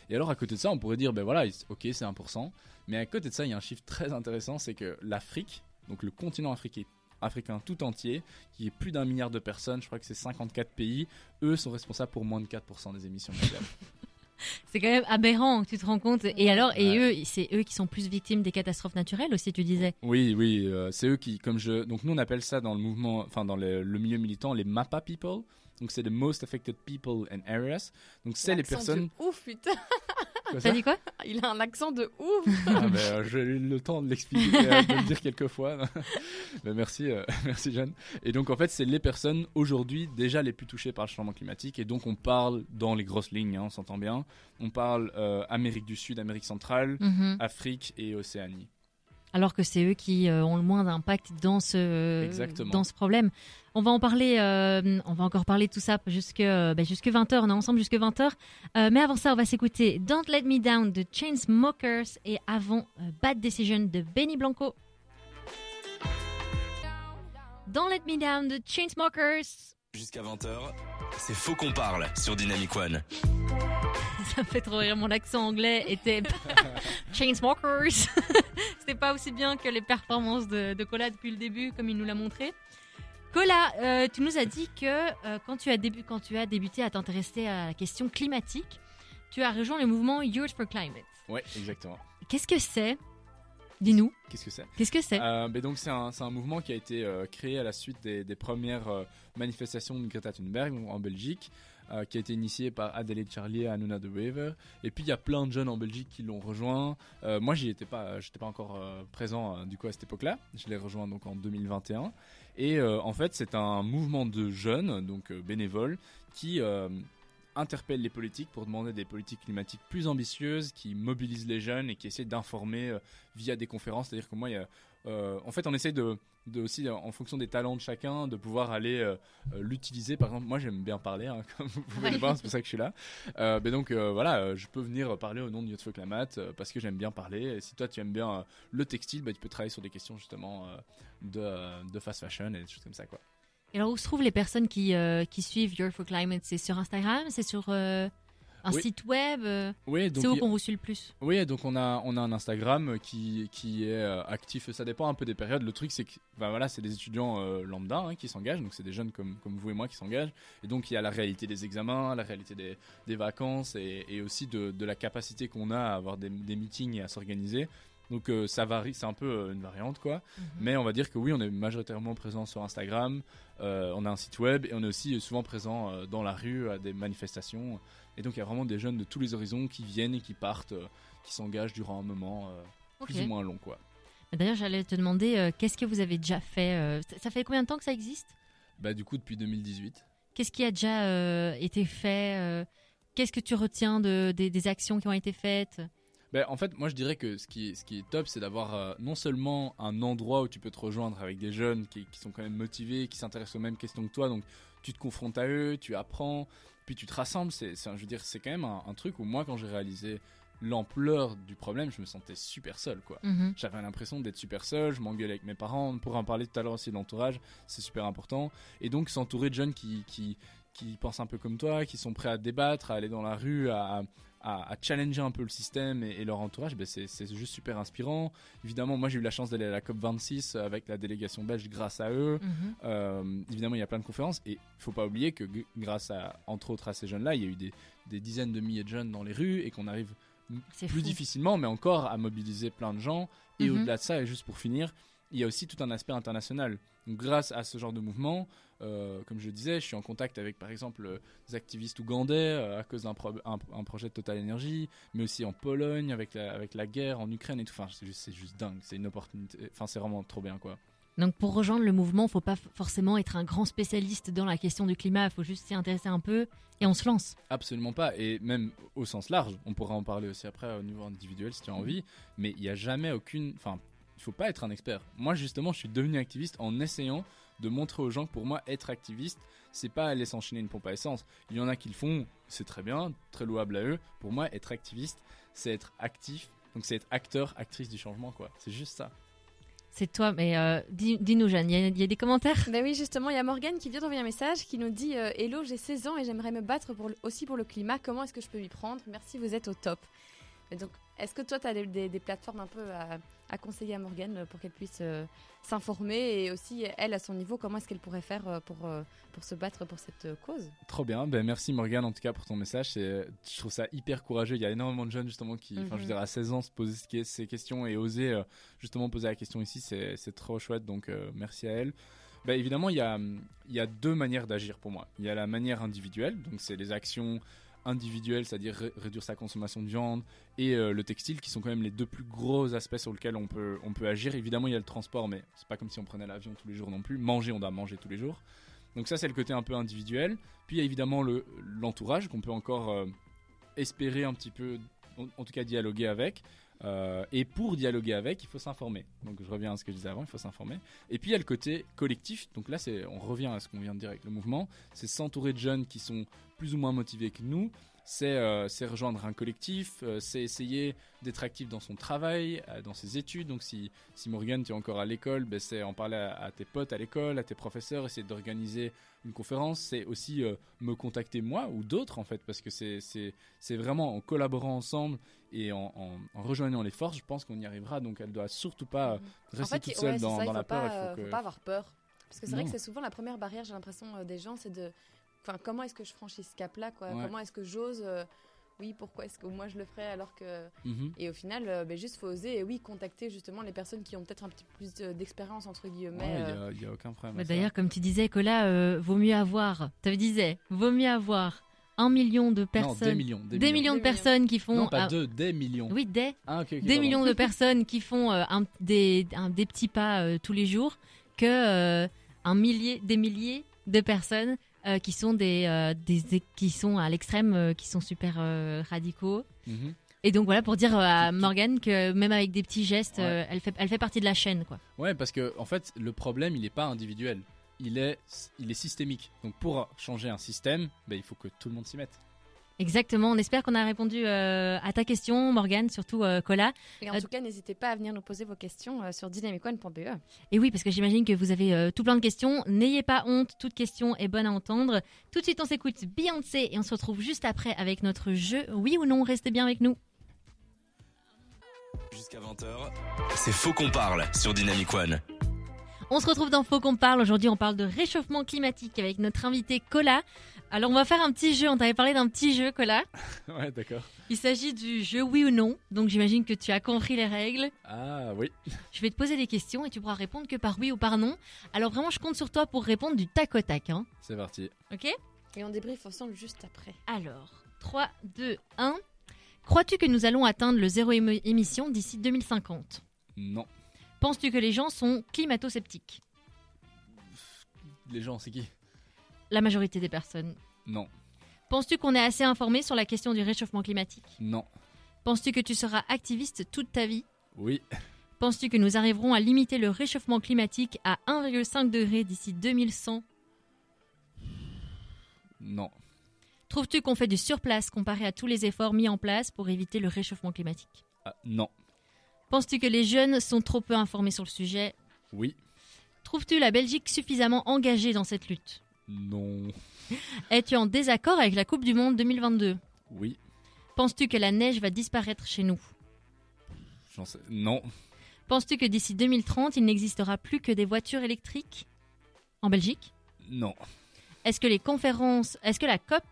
Et alors à côté de ça, on pourrait dire, ben voilà, il- ok c'est 1%, mais à côté de ça, il y a un chiffre très intéressant, c'est que l'Afrique, donc le continent africain, africain tout entier, qui est plus d'un milliard de personnes, je crois que c'est 54 pays, eux sont responsables pour moins de 4% des émissions mondiales. C'est quand même aberrant, tu te rends compte. Et alors, et Ouais. eux, c'est eux qui sont plus victimes des catastrophes naturelles aussi, tu disais. oui, oui, euh, c'est eux qui, comme je, donc nous on appelle ça dans le mouvement, enfin dans le, le milieu militant, les MAPA people. Donc c'est the most affected people and areas. Donc c'est les personnes. de ouf, putain. T'as dit quoi? Il a un accent de ouf. Ah, ben, euh, J'ai eu le temps de l'expliquer, euh, de le dire quelques fois. Ben, merci, euh, merci Jeanne. Et donc en fait, c'est les personnes aujourd'hui déjà les plus touchées par le changement climatique. Et donc on parle dans les grosses lignes, hein, on s'entend bien. On parle euh, Amérique du Sud, Amérique centrale, Mhm. Afrique et Océanie. Alors que c'est eux qui euh, ont le moins d'impact dans ce Exactement. dans ce problème. On va en parler, euh, on va encore parler de tout ça jusque euh, ben, jusque 20h. On est ensemble jusque 20h. Euh, mais avant ça, on va s'écouter Don't Let Me Down de Chainsmokers et avant euh, Bad Decision de Benny Blanco. Don't Let Me Down de Chainsmokers. Jusqu'à 20h, c'est Faux qu'on parle sur Dynamic One. Ça me fait trop rire. Mon accent anglais était Chainsmokers. C'était pas aussi bien que les performances de, de Cola depuis le début, comme il nous l'a montré. Cola, euh, tu nous as dit que euh, quand, tu as quand tu as débuté à t'intéresser à la question climatique, tu as rejoint le mouvement Youth for Climate. Ouais, exactement. Qu'est-ce que c'est? Dis-nous, Qu'est-ce que c'est? Qu'est-ce que c'est? Euh, ben donc c'est un, mouvement qui a été euh, créé à la suite des, des premières euh, manifestations de Greta Thunberg en Belgique, euh, qui a été initié par Adelaide Charlier et Anuna de Wever. Et puis il y a plein de jeunes en Belgique qui l'ont rejoint. Euh, moi j'y étais pas, j'étais pas encore euh, présent euh, du coup à cette époque-là. Je l'ai rejoint donc en 2021. Et euh, en fait c'est un mouvement de jeunes, donc euh, bénévoles, qui euh, interpellent les politiques pour demander des politiques climatiques plus ambitieuses, qui mobilisent les jeunes et qui essaient d'informer euh, via des conférences. C'est-à-dire que moi, il y a, euh, en fait, on essaie de, de aussi, en fonction des talents de chacun, de pouvoir aller euh, euh, l'utiliser. Par exemple, moi, j'aime bien parler, hein, comme vous pouvez le voir, c'est pour ça que je suis là. Euh, mais donc, voilà, je peux venir parler au nom de Climate euh, parce que j'aime bien parler. Et si toi, tu aimes bien le textile, bah, tu peux travailler sur des questions justement de, de fast fashion et des choses comme ça, quoi. Et alors, où se trouvent les personnes qui, qui suivent Youth for Climate C'est sur Instagram? C'est sur un Oui. site web euh, Oui, C'est où qu'on vous suit le plus Oui, donc on a, on a un Instagram qui, qui est euh, actif. Ça dépend un peu des périodes. Le truc, c'est que ben voilà, c'est des étudiants euh, lambda hein, qui s'engagent. Donc c'est des jeunes comme, comme vous et moi qui s'engagent. Et donc il y a la réalité des examens, la réalité des, des vacances et, et aussi de, de la capacité qu'on a à avoir des, des meetings et à s'organiser. Donc euh, ça varie, c'est un peu euh, une variante quoi. Mais on va dire que oui, on est majoritairement présent sur Instagram. euh, on a un site web et on est aussi souvent présent dans la rue à des manifestations. Et donc il y a vraiment des jeunes de tous les horizons qui viennent et qui partent, qui s'engagent durant un moment plus ou moins long quoi. D'ailleurs, j'allais te demander qu'est-ce que vous avez déjà fait ça- fait combien de temps que ça existe? Bah du coup depuis 2018. Qu'est-ce qui a déjà été fait Qu'est-ce que tu retiens de, des, des actions qui ont été faites? Ben, en fait, moi je dirais que ce qui, ce qui est top, c'est d'avoir euh, non seulement un endroit où tu peux te rejoindre avec des jeunes qui, qui sont quand même motivés, qui s'intéressent aux mêmes questions que toi, donc tu te confrontes à eux, tu apprends, puis tu te rassembles. C'est, je veux dire, c'est quand même un, un truc où moi, quand j'ai réalisé l'ampleur du problème, je me sentais super seul, quoi. Mhm. J'avais l'impression d'être super seul, je m'engueulais avec mes parents. Pour en parler tout à l'heure aussi de l'entourage, c'est super important. Et donc s'entourer de jeunes qui, qui, qui pensent un peu comme toi, qui sont prêts à débattre, à aller dans la rue, à, à, à challenger un peu le système et, et leur entourage, ben c'est juste super inspirant. Évidemment, moi j'ai eu la chance d'aller à la COP26 avec la délégation belge grâce à eux. Mhm. Euh, évidemment, il y a plein de conférences et il faut pas oublier que grâce à, entre autres, à ces jeunes-là, il y a eu des, des dizaines de milliers de jeunes dans les rues et qu'on arrive plus fou. difficilement, mais encore à mobiliser plein de gens. Et Mhm. au-delà de ça, et juste pour finir, il y a aussi tout un aspect international. Donc, grâce à ce genre de mouvement, euh, comme je le disais, je suis en contact avec par exemple des activistes ougandais euh, à cause d'un pro- un, un projet de Total Energy, mais aussi en Pologne avec la, avec la guerre en Ukraine et tout. Enfin, c'est juste, dingue. C'est une opportunité. Enfin, c'est vraiment trop bien quoi. Donc pour rejoindre le mouvement, il faut pas forcément être un grand spécialiste dans la question du climat, il faut juste s'y intéresser un peu et on se lance. Absolument pas. Et même au sens large, on pourra en parler aussi après au niveau individuel si tu as envie. Mais il n'y a jamais aucune. Enfin, il faut pas être un expert. Moi, justement, je suis devenu activiste en essayant de montrer aux gens que pour moi, être activiste, c'est pas aller s'enchaîner une pompe à essence. Il y en a qui le font, c'est très bien, très louable à eux. Pour moi, être activiste, c'est être actif. Donc, c'est être acteur, actrice du changement, quoi. C'est juste ça. C'est toi, mais euh, dis- dis-nous Jeanne, il y, a- il y a des commentaires? Ben oui, justement, il y a Morgane qui vient d'envoyer un message qui nous dit euh, Hello, j'ai 16 ans et j'aimerais me battre pour le- aussi pour le climat. Comment est-ce que je peux m'y prendre? Merci, vous êtes au top. Et donc, est-ce que toi, tu as des, des- des plateformes un peu à, à conseiller à Morgane euh, pour qu'elle puisse euh, s'informer et aussi, elle, à son niveau, comment est-ce qu'elle pourrait faire euh, pour, pour se battre pour cette cause? Trop bien, ben merci Morgane en tout cas pour ton message. Je trouve ça hyper courageux. Il y a énormément de jeunes justement qui, enfin je veux Mhm. dire à 16 ans se poser ce- ces questions et oser euh, justement poser la question ici, c'est trop chouette. Donc euh, merci à elle. Ben, évidemment, il y a, il y a deux manières d'agir pour moi. Il y a la manière individuelle, donc c'est les actions individuelles, c'est-à-dire ré- réduire sa consommation de viande et euh, le textile, qui sont quand même les deux plus gros aspects sur lesquels on peut, on peut agir. Évidemment, il y a le transport, mais c'est pas comme si on prenait l'avion tous les jours non plus. Manger, on doit manger tous les jours. Donc ça, c'est le côté un peu individuel. Puis il y a évidemment le- l'entourage qu'on peut encore euh, espérer un petit peu, en tout cas dialoguer avec. Euh, et pour dialoguer avec, il faut s'informer. Donc je reviens à ce que je disais avant, il faut s'informer. Et puis il y a le côté collectif. Donc là, c'est, on revient à ce qu'on vient de dire avec le mouvement. C'est s'entourer de jeunes qui sont plus ou moins motivés que nous, c'est euh, rejoindre un collectif, euh, c'est essayer d'être actif dans son travail, euh, dans ses études. Donc si, si Morgan, tu es encore à l'école, ben, c'est en parler à, à tes potes à l'école, à tes professeurs, essayer d'organiser une conférence. C'est aussi euh, me contacter moi ou d'autres en fait, parce que c'est- vraiment en collaborant ensemble et en, en- en rejoignant les forces, je pense qu'on y arrivera. Donc elle doit surtout pas En rester fait, toute il- seule ouais, dans, ça, il dans faut la peur. pas, il euh, faut que... faut pas avoir peur. Parce que c'est vrai que c'est souvent la première barrière, j'ai l'impression, euh, des gens, c'est de. Enfin, comment est-ce que je franchis ce cap-là, quoi Ouais. Comment est-ce que j'ose euh, Oui, pourquoi est-ce que moi je le ferais alors que. Mhm. Et au final, euh, ben, juste faut oser et oui, contacter justement les personnes qui ont peut-être un petit peu plus euh, d'expérience, entre guillemets. Ouais, il euh, n'y a, y a aucun problème. Bah. D'ailleurs, comme tu disais, Cola, euh, vaut mieux avoir, tu disais, vaut mieux avoir un million de non, personnes, des millions. Des, des millions de Des millions. personnes qui font. Non, pas deux, des millions. Oui, des, Ah, des pardon. millions de personnes qui font euh, un- des, un- des petits pas euh, tous les jours que euh, un millier, des milliers de personnes euh, qui sont des, euh, des qui sont à l'extrême, euh, qui sont super radicaux. Mhm. Et donc voilà pour dire à Morgane que même avec des petits gestes, Ouais. elle fait elle fait partie de la chaîne quoi. Ouais, parce que en fait, le problème, il n'est pas individuel. Il est, il est systémique. Donc pour changer un système, ben, il faut que tout le monde s'y mette. Exactement. On espère qu'on a répondu euh, à ta question, Morgane, surtout euh, Cola. Et en Euh, tout cas, n'hésitez pas à venir nous poser vos questions euh, sur dynamicone.be. Et oui, parce que j'imagine que vous avez euh, tout plein de questions. N'ayez pas honte, toute question est bonne à entendre. Tout de suite, on s'écoute Beyoncé et on se retrouve juste après avec notre jeu. Oui ou non, restez bien avec nous. Jusqu'à 20h, c'est Faux qu'on parle sur Dynamic One. On se retrouve dans Faux qu'on parle. Aujourd'hui, on parle de réchauffement climatique avec notre invité Cola. Alors, on va faire un petit jeu. On t'avait parlé d'un petit jeu, Cola. ouais, d'accord. Il s'agit du jeu oui ou non. Donc, j'imagine que tu as compris les règles. Ah oui. Je vais te poser des questions et tu pourras répondre que par oui ou par non. Alors, vraiment, je compte sur toi pour répondre du tac au tac. Hein. C'est parti. Ok? Et on débriefe ensemble juste après. Alors, 3, 2, 1. Crois-tu que nous allons atteindre le zéro émission d'ici 2050 Non. Penses-tu que les gens sont climato-sceptiques? Les gens, c'est qui? La majorité des personnes. Non. Penses-tu qu'on est assez informé sur la question du réchauffement climatique? Non. Penses-tu que tu seras activiste toute ta vie? Oui. Penses-tu que nous arriverons à limiter le réchauffement climatique à 1,5 degré d'ici 2100 Non. Trouves-tu qu'on fait du surplace comparé à tous les efforts mis en place pour éviter le réchauffement climatique? Ah, non. Penses-tu que les jeunes sont trop peu informés sur le sujet? Oui. Trouves-tu la Belgique suffisamment engagée dans cette lutte? Non. Es-tu en désaccord avec la Coupe du Monde 2022 Oui. Penses-tu que la neige va disparaître chez nous? Sais. Non. Penses-tu que d'ici 2030, il n'existera plus que des voitures électriques? En Belgique? Non. Est-ce que les conférences, est-ce que la COP,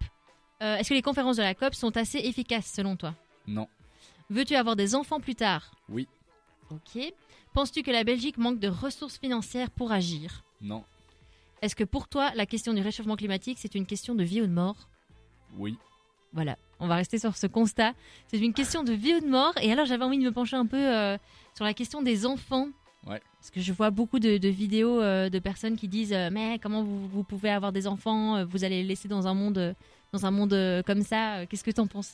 euh, est-ce que les conférences de la COP sont assez efficaces selon toi? Non. Veux-tu avoir des enfants plus tard? Oui. Ok. Penses-tu que la Belgique manque de ressources financières pour agir? Non. Est-ce que pour toi, la question du réchauffement climatique, c'est une question de vie ou de mort? Oui. Voilà, on va rester sur ce constat. C'est une question de vie ou de mort. Et alors, j'avais envie de me pencher un peu euh, sur la question des enfants. Ouais. Parce que je vois beaucoup de, de vidéos euh, de personnes qui disent euh, Mais comment vous, vous pouvez avoir des enfants Vous allez les laisser dans un monde, dans un monde comme ça Qu'est-ce que t'en penses?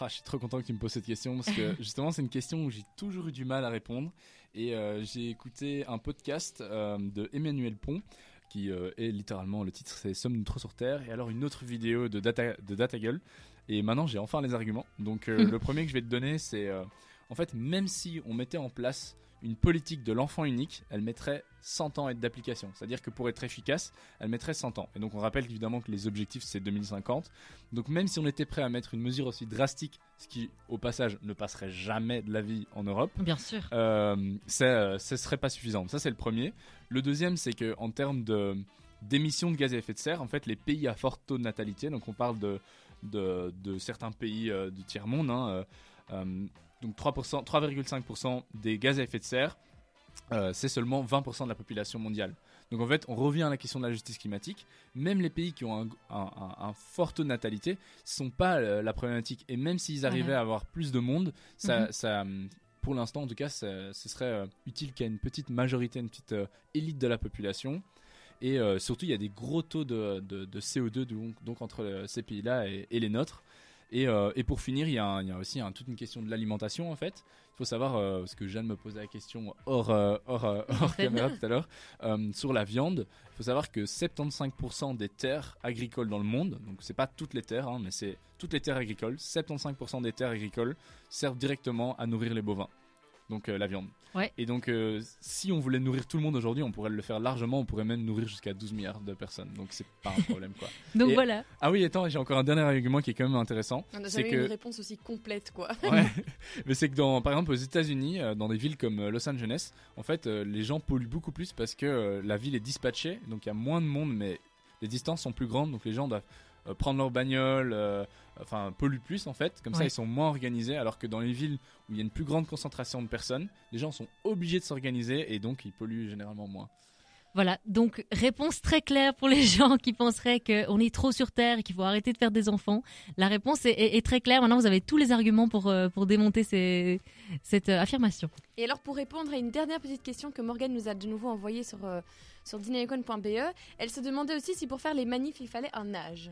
Ah, je suis trop content que tu me poses cette question parce que justement c'est une question où j'ai toujours eu du mal à répondre et j'ai écouté un podcast de Emmanuel Pont qui euh, est littéralement le titre c'est Sommes-nous trop sur Terre et alors une autre vidéo de Data, de Data Girl. et maintenant j'ai enfin les arguments donc euh, le premier que je vais te donner c'est euh, en fait même si on mettait en place une politique de l'enfant unique, elle mettrait 100 ans d'application. C'est-à-dire que pour être efficace, elle mettrait 100 ans. Et donc on rappelle évidemment que les objectifs c'est 2050. Donc même si on était prêt à mettre une mesure aussi drastique, ce qui au passage ne passerait jamais de la vie en Europe, Bien sûr. euh, ça, euh, serait pas suffisant. Ça c'est le premier. Le deuxième c'est que en termes de d'émissions de gaz à effet de serre, en fait les pays à fort taux de natalité, donc on parle de de, de certains pays euh, du tiers monde, hein, donc 3%, 3,5% des gaz à effet de serre, euh, c'est seulement 20% de la population mondiale. Donc en fait, on revient à la question de la justice climatique. Même les pays qui ont un, un- un- un fort taux de natalité ne sont pas euh, la problématique. Et même s'ils arrivaient à avoir plus de monde, ça, Mhm. ça, hum, pour l'instant en tout cas, ça- ce serait euh, utile qu'il y ait une petite majorité, une petite élite de la population. Et surtout, il y a des gros taux de, de- de CO2 donc, donc entre ces pays-là et, et les nôtres. Et, euh, et pour finir, il y, a y aussi un- toute une question de l'alimentation en fait. Il faut savoir, euh, parce que Jeanne me posait la question hors, euh, hors, hors Antenne. caméra tout à l'heure, sur la viande. Il faut savoir que 75% des terres agricoles dans le monde, donc c'est pas toutes les terres, hein, mais c'est toutes les terres agricoles, 75% des terres agricoles servent directement à nourrir les bovins, donc euh, la viande. Ouais. Et donc, euh, si on voulait nourrir tout le monde aujourd'hui, on pourrait le faire largement, on pourrait même nourrir jusqu'à 12 milliards de personnes, donc c'est pas un problème quoi. Donc Et- voilà. Ah oui, attends, j'ai encore un dernier argument qui est quand même intéressant. On n'a jamais eu que- une réponse aussi complète, quoi. Ouais. Mais c'est que dans, par exemple aux États-Unis, euh, dans des villes comme euh, Los Angeles, en fait, euh, les gens polluent beaucoup plus parce que euh, la ville est dispatchée, donc il y a moins de monde, mais les distances sont plus grandes, donc les gens doivent euh, prendre leur bagnole, euh, enfin polluent plus en fait. Comme ça, ils sont moins organisés, alors que dans les villes où il y a une plus grande concentration de personnes, les gens sont obligés de s'organiser et donc ils polluent généralement moins. Voilà, donc réponse très claire pour les gens qui penseraient qu'on est trop sur Terre et qu'il faut arrêter de faire des enfants. La réponse est, est- est très claire. Maintenant, vous avez tous les arguments pour, euh, pour démonter ces- cette euh, affirmation. Et alors, pour répondre à une dernière petite question que Morgane nous a de nouveau envoyée sur, euh, sur dynamicon.be, elle se demandait aussi si pour faire les manifs, il fallait un âge.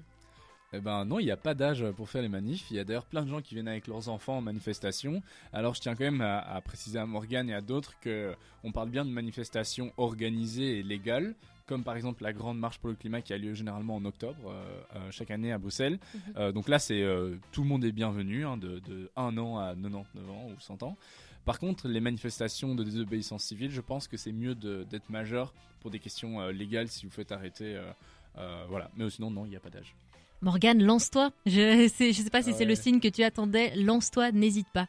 Eh ben non, il n'y a pas d'âge pour faire les manifs. Il y a d'ailleurs plein de gens qui viennent avec leurs enfants en manifestation. Alors je tiens quand même à, à préciser à Morgane et à d'autres que on parle bien de manifestations organisées et légales, comme par exemple la grande marche pour le climat qui a lieu généralement en octobre euh, euh, chaque année à Bruxelles. Mhm. Euh, donc là, c'est tout le monde est bienvenu, hein, de, de 1 an à 99 ans ou 100 ans. Par contre, les manifestations de désobéissance civile, je pense que c'est mieux d'être majeur pour des questions légales si vous faites arrêter. voilà. Mais sinon, non, il n'y a pas d'âge. Morgane, lance-toi. Je sais, je sais pas si Ah c'est le signe que tu attendais. Lance-toi, n'hésite pas.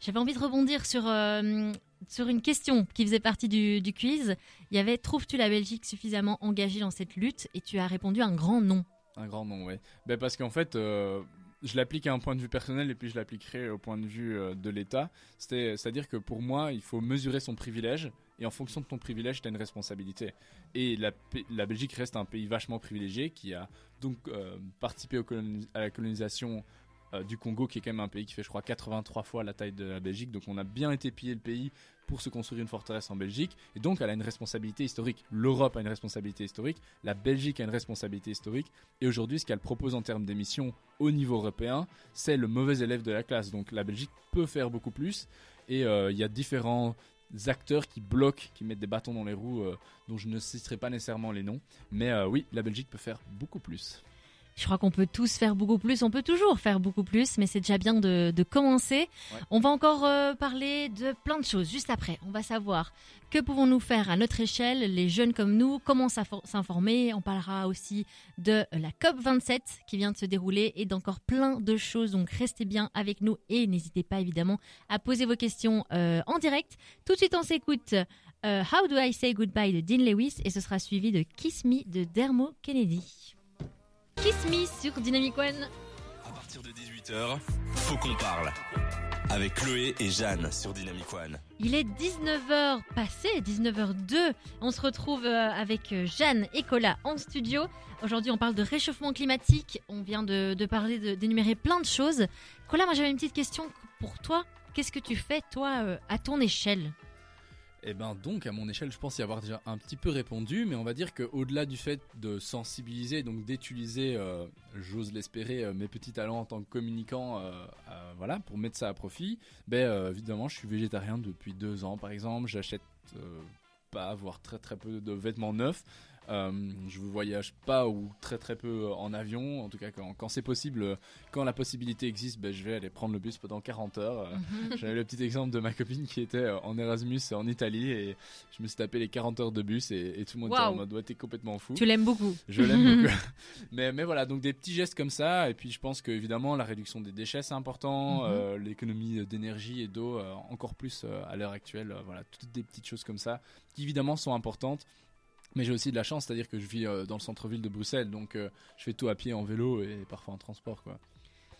J'avais envie de rebondir sur, euh, sur une question qui faisait partie du, du quiz. Il y avait Trouves-tu la Belgique suffisamment engagée dans cette lutte? Et tu as répondu un grand non. Un grand nom, oui. Ben parce qu'en fait, euh, je l'applique à un point de vue personnel et puis je l'appliquerai au point de vue euh, de l'État. C'était- C'est-à-dire que pour moi, il faut mesurer son privilège et en fonction de ton privilège, tu as une responsabilité. Et la, Belgique reste un pays vachement privilégié qui a donc euh, participé à la colonisation euh, du Congo, qui est quand même un pays qui fait, je crois, 83 fois la taille de la Belgique. Donc on a bien été pillé le pays pour se construire une forteresse en Belgique. Et donc elle a une responsabilité historique. L'Europe a une responsabilité historique. La Belgique a une responsabilité historique. Et aujourd'hui, ce qu'elle propose en termes d'émissions au niveau européen, c'est le mauvais élève de la classe. Donc la Belgique peut faire beaucoup plus. Et euh, il y a différents acteurs qui bloquent, qui mettent des bâtons dans les roues, euh, dont je ne citerai pas nécessairement les noms. Mais oui, la Belgique peut faire beaucoup plus. Je crois qu'on peut tous faire beaucoup plus, on peut toujours faire beaucoup plus, mais c'est déjà bien de, de commencer. Ouais. On va encore euh, parler de plein de choses juste après. On va savoir que pouvons-nous faire à notre échelle, les jeunes comme nous, comment s'infor- s'informer. On parlera aussi de la COP27 qui vient de se dérouler et d'encore plein de choses. Donc restez bien avec nous et n'hésitez pas évidemment à poser vos questions euh, en direct. Tout de suite, on s'écoute euh, How Do I Say Goodbye de Dean Lewis et ce sera suivi de Kiss Me de Dermo Kennedy. Kiss Me sur Dynamic One. À partir de 18h, faut qu'on parle. Avec Chloé et Jeanne sur Dynamic One. Il est 19h passé, 19h02. On se retrouve euh, avec euh, Jeanne et Cola en studio. Aujourd'hui, on parle de réchauffement climatique. On vient de, de parler, d'énumérer plein de choses. Cola, moi j'avais une petite question pour toi. Qu'est-ce que tu fais, toi, euh, à ton échelle? Et ben donc à mon échelle, je pense y avoir déjà un petit peu répondu, mais on va dire qu'au-delà du fait de sensibiliser, donc d'utiliser, euh, j'ose l'espérer, euh, mes petits talents en tant que communicant, euh, voilà, pour mettre ça à profit, ben évidemment, je suis végétarien depuis deux ans, par exemple, j'achète pas, voire très très peu de vêtements neufs. Euh, je voyage pas ou très très peu en avion, en tout cas quand, quand c'est possible, quand la possibilité existe, ben, je vais aller prendre le bus pendant 40 heures. euh, j'avais le petit exemple de ma copine qui était en Erasmus en Italie et je me suis tapé les 40 heures de bus et, et tout le monde était en mode ouais t'es complètement fou. Tu l'aimes beaucoup. Je l'aime beaucoup. mais, mais voilà, donc des petits gestes comme ça. Et puis je pense que évidemment la réduction des déchets c'est important, Mhm. euh, l'économie d'énergie et d'eau euh, encore plus à l'heure actuelle. voilà, toutes des petites choses comme ça qui évidemment sont importantes. Mais j'ai aussi de la chance, c'est-à-dire que je vis euh, dans le centre-ville de Bruxelles, donc euh, je fais tout à pied, en vélo et parfois en transport. Quoi.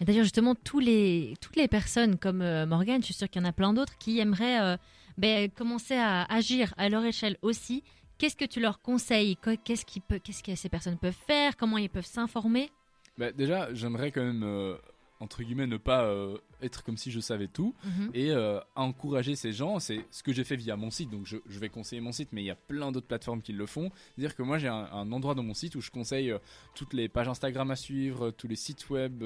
Et d'ailleurs, justement, tous les, toutes les personnes comme euh, Morgane, je suis sûre qu'il y en a plein d'autres qui aimeraient euh, ben, commencer à agir à leur échelle aussi. Qu'est-ce que tu leur conseilles? Qu'est-ce peut- qu'est-ce que ces personnes peuvent faire? Comment ils peuvent s'informer? Bah, déjà, j'aimerais quand même, entre guillemets, ne pas euh, être comme si je savais tout Mhm. et euh, encourager ces gens. C'est ce que j'ai fait via mon site. Donc je, je vais conseiller mon site, mais il y a plein d'autres plateformes qui le font. C'est-à-dire que moi j'ai un, un endroit dans mon site où je conseille euh, toutes les pages Instagram à suivre, tous les sites web,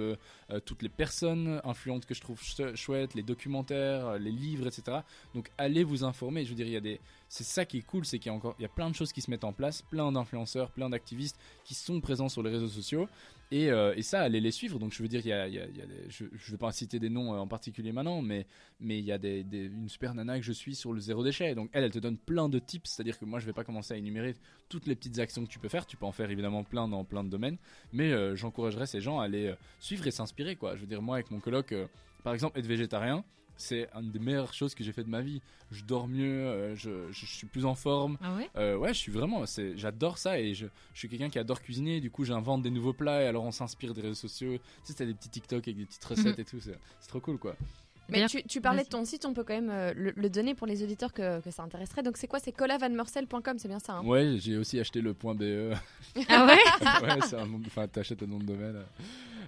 toutes les personnes influentes que je trouve ch- chouettes, les documentaires, les livres, etc. Donc allez vous informer. Je veux dire, il y a des, c'est ça qui est cool, c'est qu'il y a encore, il y a plein de choses qui se mettent en place, plein d'influenceurs, plein d'activistes qui sont présents sur les réseaux sociaux. Et, euh, et ça, allez les suivre. Donc je veux dire, il y a, je, je vais pas citer des noms euh, en particulier maintenant, mais il y a des, une super nana que je suis sur le zéro déchet. Donc elle, elle te donne plein de tips. C'est-à-dire que moi, je vais pas commencer à énumérer toutes les petites actions que tu peux faire. Tu peux en faire évidemment plein dans plein de domaines, mais euh, j'encouragerais ces gens à aller euh, suivre et s'inspirer. Quoi. Je veux dire, moi, avec mon coloc, euh, par exemple, être végétarien. C'est une des meilleures choses que j'ai fait de ma vie. Je dors mieux, euh, je, je suis plus en forme, Ah ouais? Euh, ouais, je suis vraiment, c'est, j'adore ça et je, je suis quelqu'un qui adore cuisiner. Du coup, j'invente des nouveaux plats et alors on s'inspire des réseaux sociaux. Tu sais, t'as des petits TikTok avec des petites recettes Mhm. et tout. C'est, c'est trop cool, quoi. Mais tu, tu parlais de ton site, on peut quand même euh, le, le donner pour les auditeurs que, que ça intéresserait. Donc c'est quoi? C'est colavanmorcel.com, c'est bien ça hein? Ouais, j'ai aussi acheté le point .be. Ah ouais? Ouais, c'est un nom, enfin, t'achètes le nom de domaine.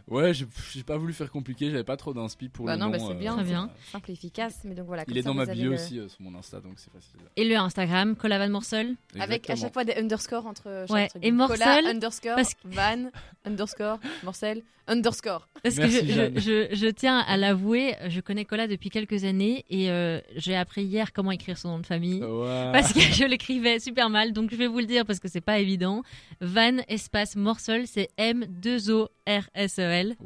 Ouais, j'ai, pas voulu faire compliqué. J'avais pas trop d'inspi pour Bah le non, nom. bah c'est bien, Très c'est bien. simple et efficace. Mais donc voilà. Il est ça, dans ma bio le- aussi euh, sur mon Insta, donc c'est facile. Et le Instagram, Colavan Morsel. Avec à chaque fois des underscores entre chaque Ouais, truc. et Cola, underscore, parce van, underscore, morcel, underscore. Parce Merci, que je, je, je, je tiens à l'avouer, je connais Cola depuis quelques années et euh, j'ai appris hier comment écrire son nom de famille. Ouais. Parce que je l'écrivais super mal, donc je vais vous le dire parce que c'est pas évident. Van espace Morsel, c'est M2O-R-S-E-L. Incroyable.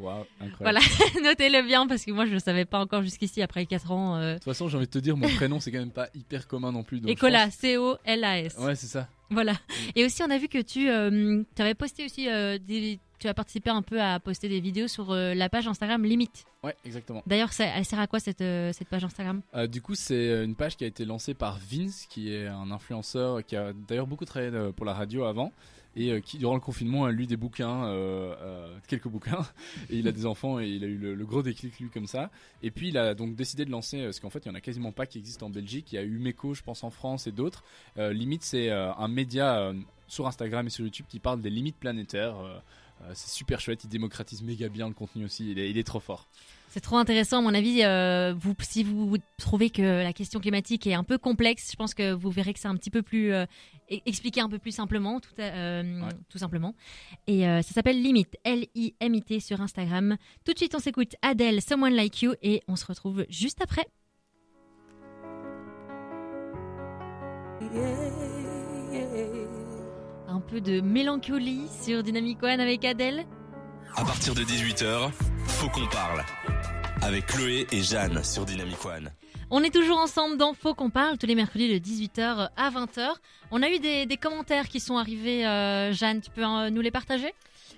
Voilà. Notez-le bien parce que moi je le savais pas encore jusqu'ici après 4 ans. euh. De toute façon, j'ai envie de te dire, mon prénom, c'est quand même pas hyper commun non plus. donc Et Cola, C-O-L-A-S. Ouais, c'est ça. Voilà. Et aussi, on a vu que tu euh, avais posté aussi euh, des. Tu as participé un peu à poster des vidéos sur euh, la page Instagram Limite. Ouais, exactement. D'ailleurs, ça- elle sert à quoi cette, euh, cette page Instagram? Euh, du coup, c'est une page qui a été lancée par Vince, qui est un influenceur qui a d'ailleurs beaucoup travaillé pour la radio avant et euh, qui, durant le confinement, a lu des bouquins, euh, euh, quelques bouquins, et il a des enfants et il a eu le, gros déclic lui comme ça. Et puis, il a donc décidé de lancer, parce qu'en fait, il y en a quasiment pas qui existent en Belgique. Il y a eu Meco, je pense, en France et d'autres. Limite, c'est un média sur Instagram et sur YouTube qui parle des limites planétaires. C'est super chouette, il démocratise méga bien le contenu aussi, il est trop fort. C'est trop intéressant, à mon avis. euh, vous, si vous trouvez que la question climatique est un peu complexe, je pense que vous verrez que c'est un petit peu plus euh, e- expliqué un peu plus simplement, tout, euh, Ouais. tout simplement. Et euh, ça s'appelle Limite, L-I-M-I-T sur Instagram. Tout de suite, on s'écoute Adele, Someone Like You, et on se retrouve juste après. Un peu de mélancolie sur Dynamic One avec Adele. À partir de 18h, faut qu'on parle. Avec Chloé et Jeanne sur Dynamic One. On est toujours ensemble dans Faut qu'on parle tous les mercredis de 18h à 20h. On a eu des, des commentaires qui sont arrivés. euh, Jeanne, tu peux euh, nous les partager?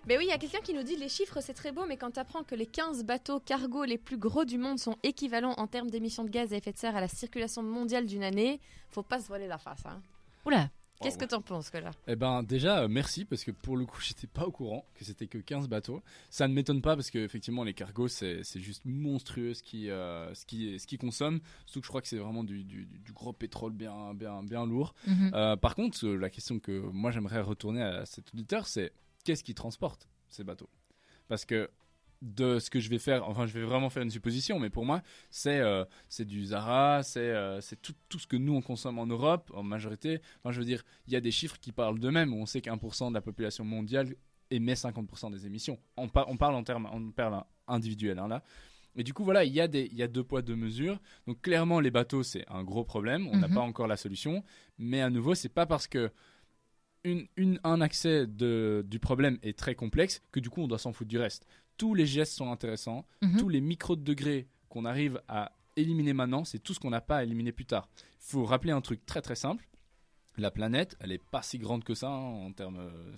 Mais oui, il y a quelqu'un qui nous dit les chiffres c'est très beau, mais quand tu apprends que les 15 bateaux cargo les plus gros du monde sont équivalents en termes d'émissions de gaz à effet de serre à la circulation mondiale d'une année, faut pas se voiler la face. Hein. Oula, Qu'est-ce que t'en penses, là Eh ben déjà euh, merci parce que pour le coup j'étais pas au courant que c'était que 15 bateaux. Ça ne m'étonne pas parce que effectivement les cargos c'est juste monstrueux ce qui euh, ce qui ce qui consomme. Surtout que je crois que c'est vraiment du, du, du gros pétrole bien bien bien lourd. Mhm. Euh, par contre la question que moi j'aimerais retourner à cet auditeur c'est qu'est-ce qui transporte ces bateaux? Parce que de ce que je vais faire, enfin je vais vraiment faire une supposition, mais pour moi c'est euh, c'est du Zara, c'est euh, c'est tout, tout ce que nous on consomme en Europe en majorité. Enfin je veux dire, il y a des chiffres qui parlent d'eux-mêmes. où On sait qu'1% de la population mondiale émet 50% des émissions. On, par- on parle en termes on parle individuels hein, là. Et du coup voilà, il y a des il y a deux poids deux mesures. Donc clairement les bateaux c'est un gros problème. On n'a Mhm. pas encore la solution, mais à nouveau c'est pas parce que une, une- un accès de, du problème est très complexe que du coup on doit s'en foutre du reste. Tous les gestes sont intéressants, Mhm. tous les micros de degrés qu'on arrive à éliminer maintenant, c'est tout ce qu'on n'a pas à éliminer plus tard. Il faut rappeler un truc très très simple. La planète, elle est pas si grande que ça hein, en termes euh,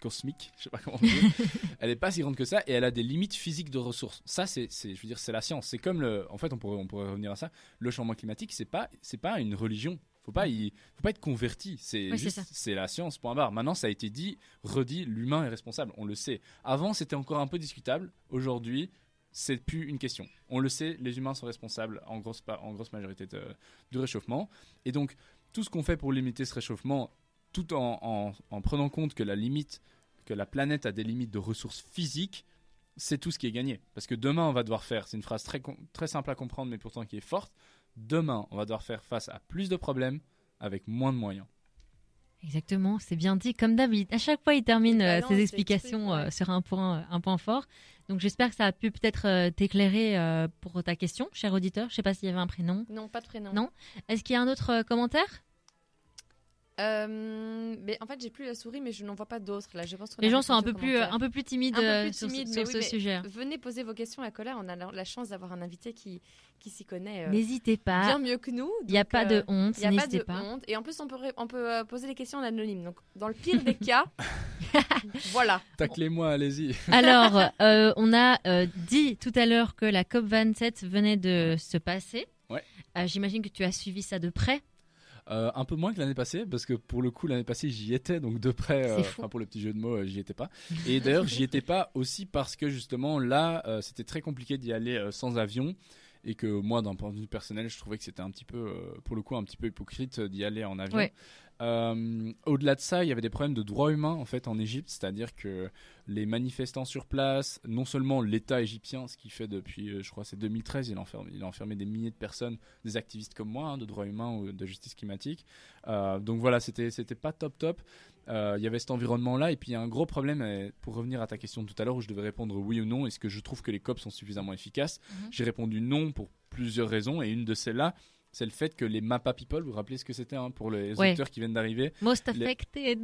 cosmiques, je sais pas comment on dit. elle est pas si grande que ça et elle a des limites physiques de ressources. Ça, c'est, c'est- je veux dire, c'est la science. C'est comme le, en fait, on pourrait, on pourrait revenir à ça. Le changement climatique, c'est pas, c'est pas une religion. Faut pas, y, faut pas être converti. C'est Oui, c'est la science. Point barre. Maintenant, ça a été dit, redit. L'humain est responsable. On le sait. Avant, c'était encore un peu discutable. Aujourd'hui, c'est plus une question. On le sait, les humains sont responsables en grosse, en grosse majorité de- du réchauffement. Et donc, tout ce qu'on fait pour limiter ce réchauffement, tout en, en- en prenant compte que la limite, que la planète a des limites de ressources physiques, c'est tout ce qui est gagné. Parce que demain, on va devoir faire, c'est une phrase très, très simple à comprendre, mais pourtant qui est forte. Demain, on va devoir faire face à plus de problèmes avec moins de moyens. Exactement, c'est bien dit. Comme David, à chaque fois, il termine Il euh, ses explications ouais. euh, sur un point, euh, un point fort. Donc, j'espère que ça a pu peut-être euh, t'éclairer euh, pour ta question, cher auditeur. Je sais pas s'il y avait un prénom. Non, pas de prénom. Non. Est-ce qu'il y a un autre euh, commentaire? Euh, mais en fait, j'ai plus la souris, mais je n'en vois pas d'autres là. Je pense qu'on Les a gens sont un peu plus, commentaires. un peu plus timides peu euh, sur, timides, sur mais ce oui, sujet. Venez poser vos questions à Colère. On a la, la chance d'avoir un invité qui, qui s'y connaît euh, N'hésitez pas. bien mieux que nous. Il n'y a pas euh, de honte. Il n'y a pas de pas. honte. Et en plus, on peut, on peut poser les questions en anonyme. Donc, dans le pire des cas, voilà. Taclez-moi, allez-y. Alors, euh, on a euh, dit tout à l'heure que la COP27 venait de se passer. Ouais. Euh, J'imagine que tu as suivi ça de près. Euh, un peu moins que l'année passée, parce que pour le coup, l'année passée, j'y étais, donc de près, euh, enfin, pour le petit jeu de mots, euh, j'y étais pas. Et d'ailleurs, j'y étais pas aussi parce que justement, là, c'était très compliqué d'y aller sans avion. Et que moi, d'un point de vue personnel, je trouvais que c'était un petit peu, pour le coup, un petit peu hypocrite d'y aller en avion. Ouais. Euh, Au-delà de ça, il y avait des problèmes de droits humains en fait en Égypte, c'est-à-dire que les manifestants sur place, non seulement l'État égyptien, ce qu'il fait depuis, euh, je crois, c'est 2013, il a, enfermé, il a enfermé des milliers de personnes, des activistes comme moi, hein, de droits humains ou de justice climatique. Euh, donc voilà, c'était c'était pas top top. Euh, Il y avait cet environnement-là, et puis il y a un gros problème. pour revenir à ta question de tout à l'heure, où je devais répondre oui ou non, est-ce que je trouve que les COP sont suffisamment efficaces? Mhm. J'ai répondu non pour plusieurs raisons, et une de celles-là, c'est le fait que les MAPA people, vous vous rappelez ce que c'était hein, pour les Ouais. auditeurs qui viennent d'arriver? Most affected.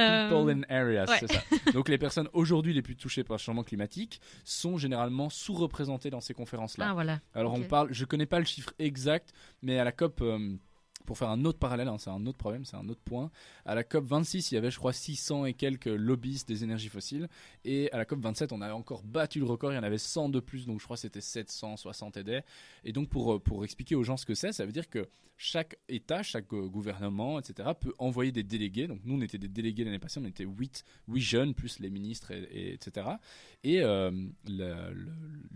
euh, People in areas, ouais. c'est ça. Donc les personnes aujourd'hui les plus touchées par le changement climatique sont généralement sous-représentées dans ces conférences-là. Ah voilà. Alors on parle, je connais pas le chiffre exact, mais à la COP, euh, pour faire un autre parallèle, hein, c'est un autre problème, c'est un autre point. À la COP 26, il y avait je crois 600 et quelques lobbyistes des énergies fossiles, et à la COP 27, on a encore battu le record, il y en avait 100 de plus, donc je crois que c'était 760 et des. Et donc pour euh, pour expliquer aux gens ce que c'est, ça veut dire que chaque État, chaque euh, gouvernement, etc., peut envoyer des délégués. Donc nous, on était des délégués l'année passée, on était 8, 8 jeunes, plus les ministres, et, et- etc. Et euh,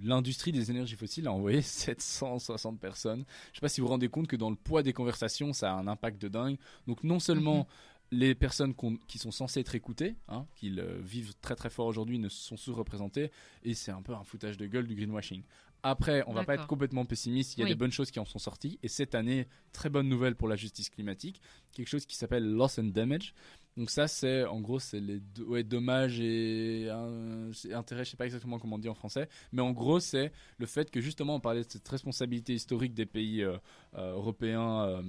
l'industrie des énergies fossiles a envoyé 760 personnes. Je sais pas si vous vous rendez compte que dans le poids des conversations, ça a un impact de dingue. Donc non seulement les personnes qui sont censées être écoutées, hein, qui le vivent très très fort aujourd'hui, ne sont sous-représentées, et c'est un peu un foutage de gueule du greenwashing. Après, on va pas être complètement pessimiste, il y a Oui. des bonnes choses qui en sont sorties, et cette année, très bonne nouvelle pour la justice climatique, quelque chose qui s'appelle loss and damage. Donc ça, c'est en gros, c'est les do- ouais, dommages et euh, intérêts, je sais pas exactement comment on dit en français, mais en gros, c'est le fait que justement, on parlait de cette responsabilité historique des pays euh, euh, européens euh,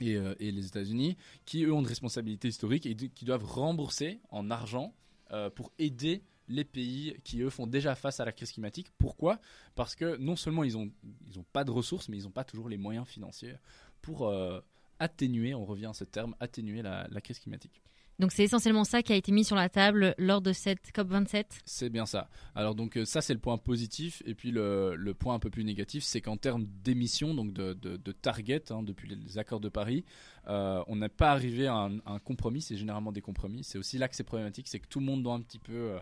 et, euh, et les États-Unis, qui eux ont une responsabilité historique et qui doivent rembourser en argent euh, pour aider les pays qui eux font déjà face à la crise climatique. Pourquoi? Parce que non seulement ils ont ils pas de ressources, mais ils n'ont pas toujours les moyens financiers pour euh, atténuer, on revient à ce terme, atténuer la crise climatique. Donc c'est essentiellement ça qui a été mis sur la table lors de cette COP27. C'est bien ça. Alors donc euh, ça c'est le point positif. Et puis le, point un peu plus négatif c'est qu'en termes d'émissions donc de, de, target hein, depuis les accords de Paris euh, on n'est pas arrivé à un, compromis. C'est généralement des compromis. C'est aussi là que c'est problématique. C'est que tout le monde doit un petit peu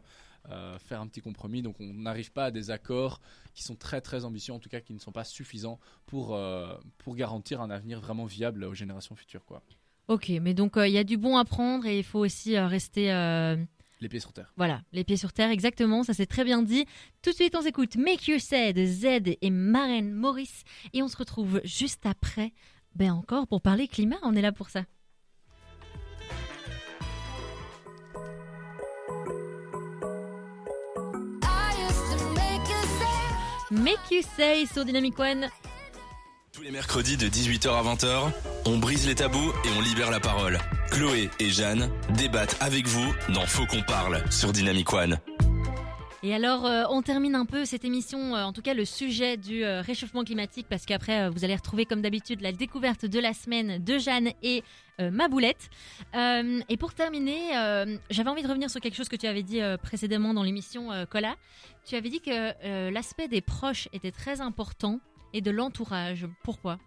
euh, faire un petit compromis. Donc on n'arrive pas à des accords qui sont très très ambitieux en tout cas qui ne sont pas suffisants pour pour garantir un avenir vraiment viable aux générations futures quoi Ok, mais donc euh, il y a du bon à prendre et il faut aussi euh, rester, euh, les pieds sur terre voilà, les pieds sur terre, exactement, ça c'est très bien dit. Tout de suite on s'écoute Make You Say de Z et Maren Morris et on se retrouve juste après, ben encore pour parler climat, on est là pour ça. Make You Say sur Dynamic One. Tous les mercredis de 18h à 20h, on brise les tabous et on libère la parole. Chloé et Jeanne débattent avec vous dans Faut qu'on parle sur Dynamic One. Et alors, euh, on termine un peu cette émission, euh, en tout cas le sujet du euh, réchauffement climatique, parce qu'après, vous allez retrouver comme d'habitude la découverte de la semaine de Jeanne et ma boulette. Et pour terminer, j'avais envie de revenir sur quelque chose que tu avais dit précédemment dans l'émission Cola. Tu avais dit que l'aspect des proches était très important et de l'entourage. Pourquoi?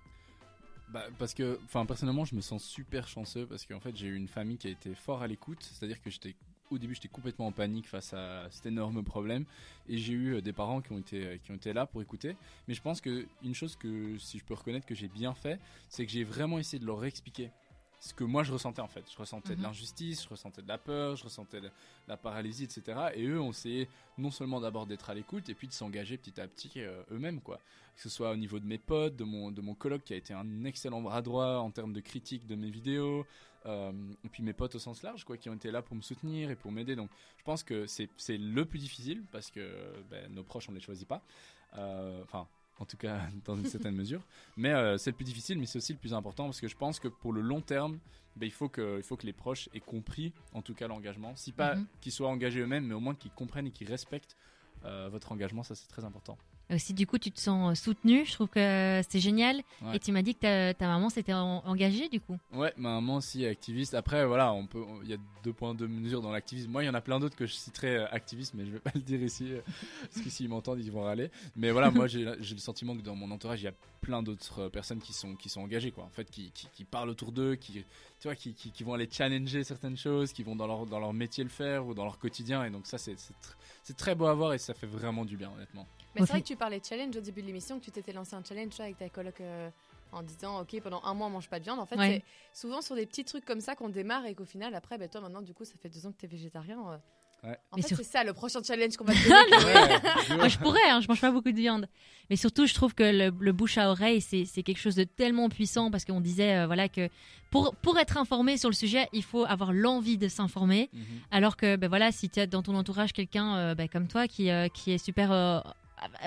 Bah, parce que, enfin, personnellement, je me sens super chanceux parce qu'en fait, j'ai eu une famille qui a été fort à l'écoute. C'est-à-dire que j'étais, au début, j'étais complètement en panique face à cet énorme problème, et j'ai eu euh, des parents qui ont été, euh, qui ont été là pour écouter. Mais je pense que une chose que, si je peux reconnaître que j'ai bien fait, c'est que j'ai vraiment essayé de leur expliquer ce que moi je ressentais en fait. Je ressentais de Mhm. l'injustice, je ressentais de la peur, je ressentais de la paralysie, etc. Et eux ont essayé non seulement d'abord d'être à l'écoute et puis de s'engager petit à petit euh, eux-mêmes quoi. Que ce soit au niveau de mes potes, de mon, de mon coloc qui a été un excellent bras droit en termes de critique de mes vidéos, euh, et puis mes potes au sens large quoi, qui ont été là pour me soutenir et pour m'aider. Donc je pense que c'est c'est le plus difficile parce que ben, nos proches on les choisit pas. Euh, Enfin, en tout cas dans une certaine mesure. Mais euh, c'est le plus difficile, mais c'est aussi le plus important parce que je pense que pour le long terme, ben, il, faut que, il faut que les proches aient compris, en tout cas, l'engagement. Si pas Mhm. qu'ils soient engagés eux-mêmes, mais au moins qu'ils comprennent et qu'ils respectent euh, votre engagement, ça c'est très important. Aussi, du coup, tu te sens euh, soutenu. Je trouve que c'est génial. Ouais. Et tu m'as dit que ta, ta maman s'était en- engagée, du coup. Ouais, ma maman aussi est activiste. Après, voilà, on peut, on- il y a deux points de mesure dans l'activisme. Moi, il y en a plein d'autres que je citerai euh, activistes, mais je vais pas le dire ici euh, parce que s'ils m'entendent, ils vont râler. Mais voilà, moi, j'ai le sentiment que dans mon entourage, il y a plein d'autres euh, personnes qui sont qui sont engagées, quoi. En fait, qui, qui, qui parlent autour d'eux, qui tu vois, qui, qui, qui vont aller challenger certaines choses, qui vont dans leur dans leur métier le faire ou dans leur quotidien. Et donc ça, c'est c'est tr- c'est très beau à voir et ça fait vraiment du bien, honnêtement. Mais c'est vrai que tu parlais de challenge au début de l'émission, que tu t'étais lancé un challenge toi, avec ta coloc euh, en disant ok pendant un mois on mange pas de viande. En fait, Ouais. c'est souvent sur des petits trucs comme ça qu'on démarre et qu'au final après, ben, toi maintenant du coup ça fait deux ans que t'es végétarien. euh. Ouais. En Mais fait sur- c'est ça le prochain challenge qu'on va te donner. Moi, je pourrais, hein, je mange pas beaucoup de viande. Mais surtout, je trouve que le, le bouche à oreille, c'est quelque chose de tellement puissant parce qu'on disait euh, voilà que pour, pour être informé sur le sujet, il faut avoir l'envie de s'informer. Mhm. Alors que ben voilà, si tu as dans ton entourage quelqu'un euh, ben, comme toi qui, euh, qui est super euh,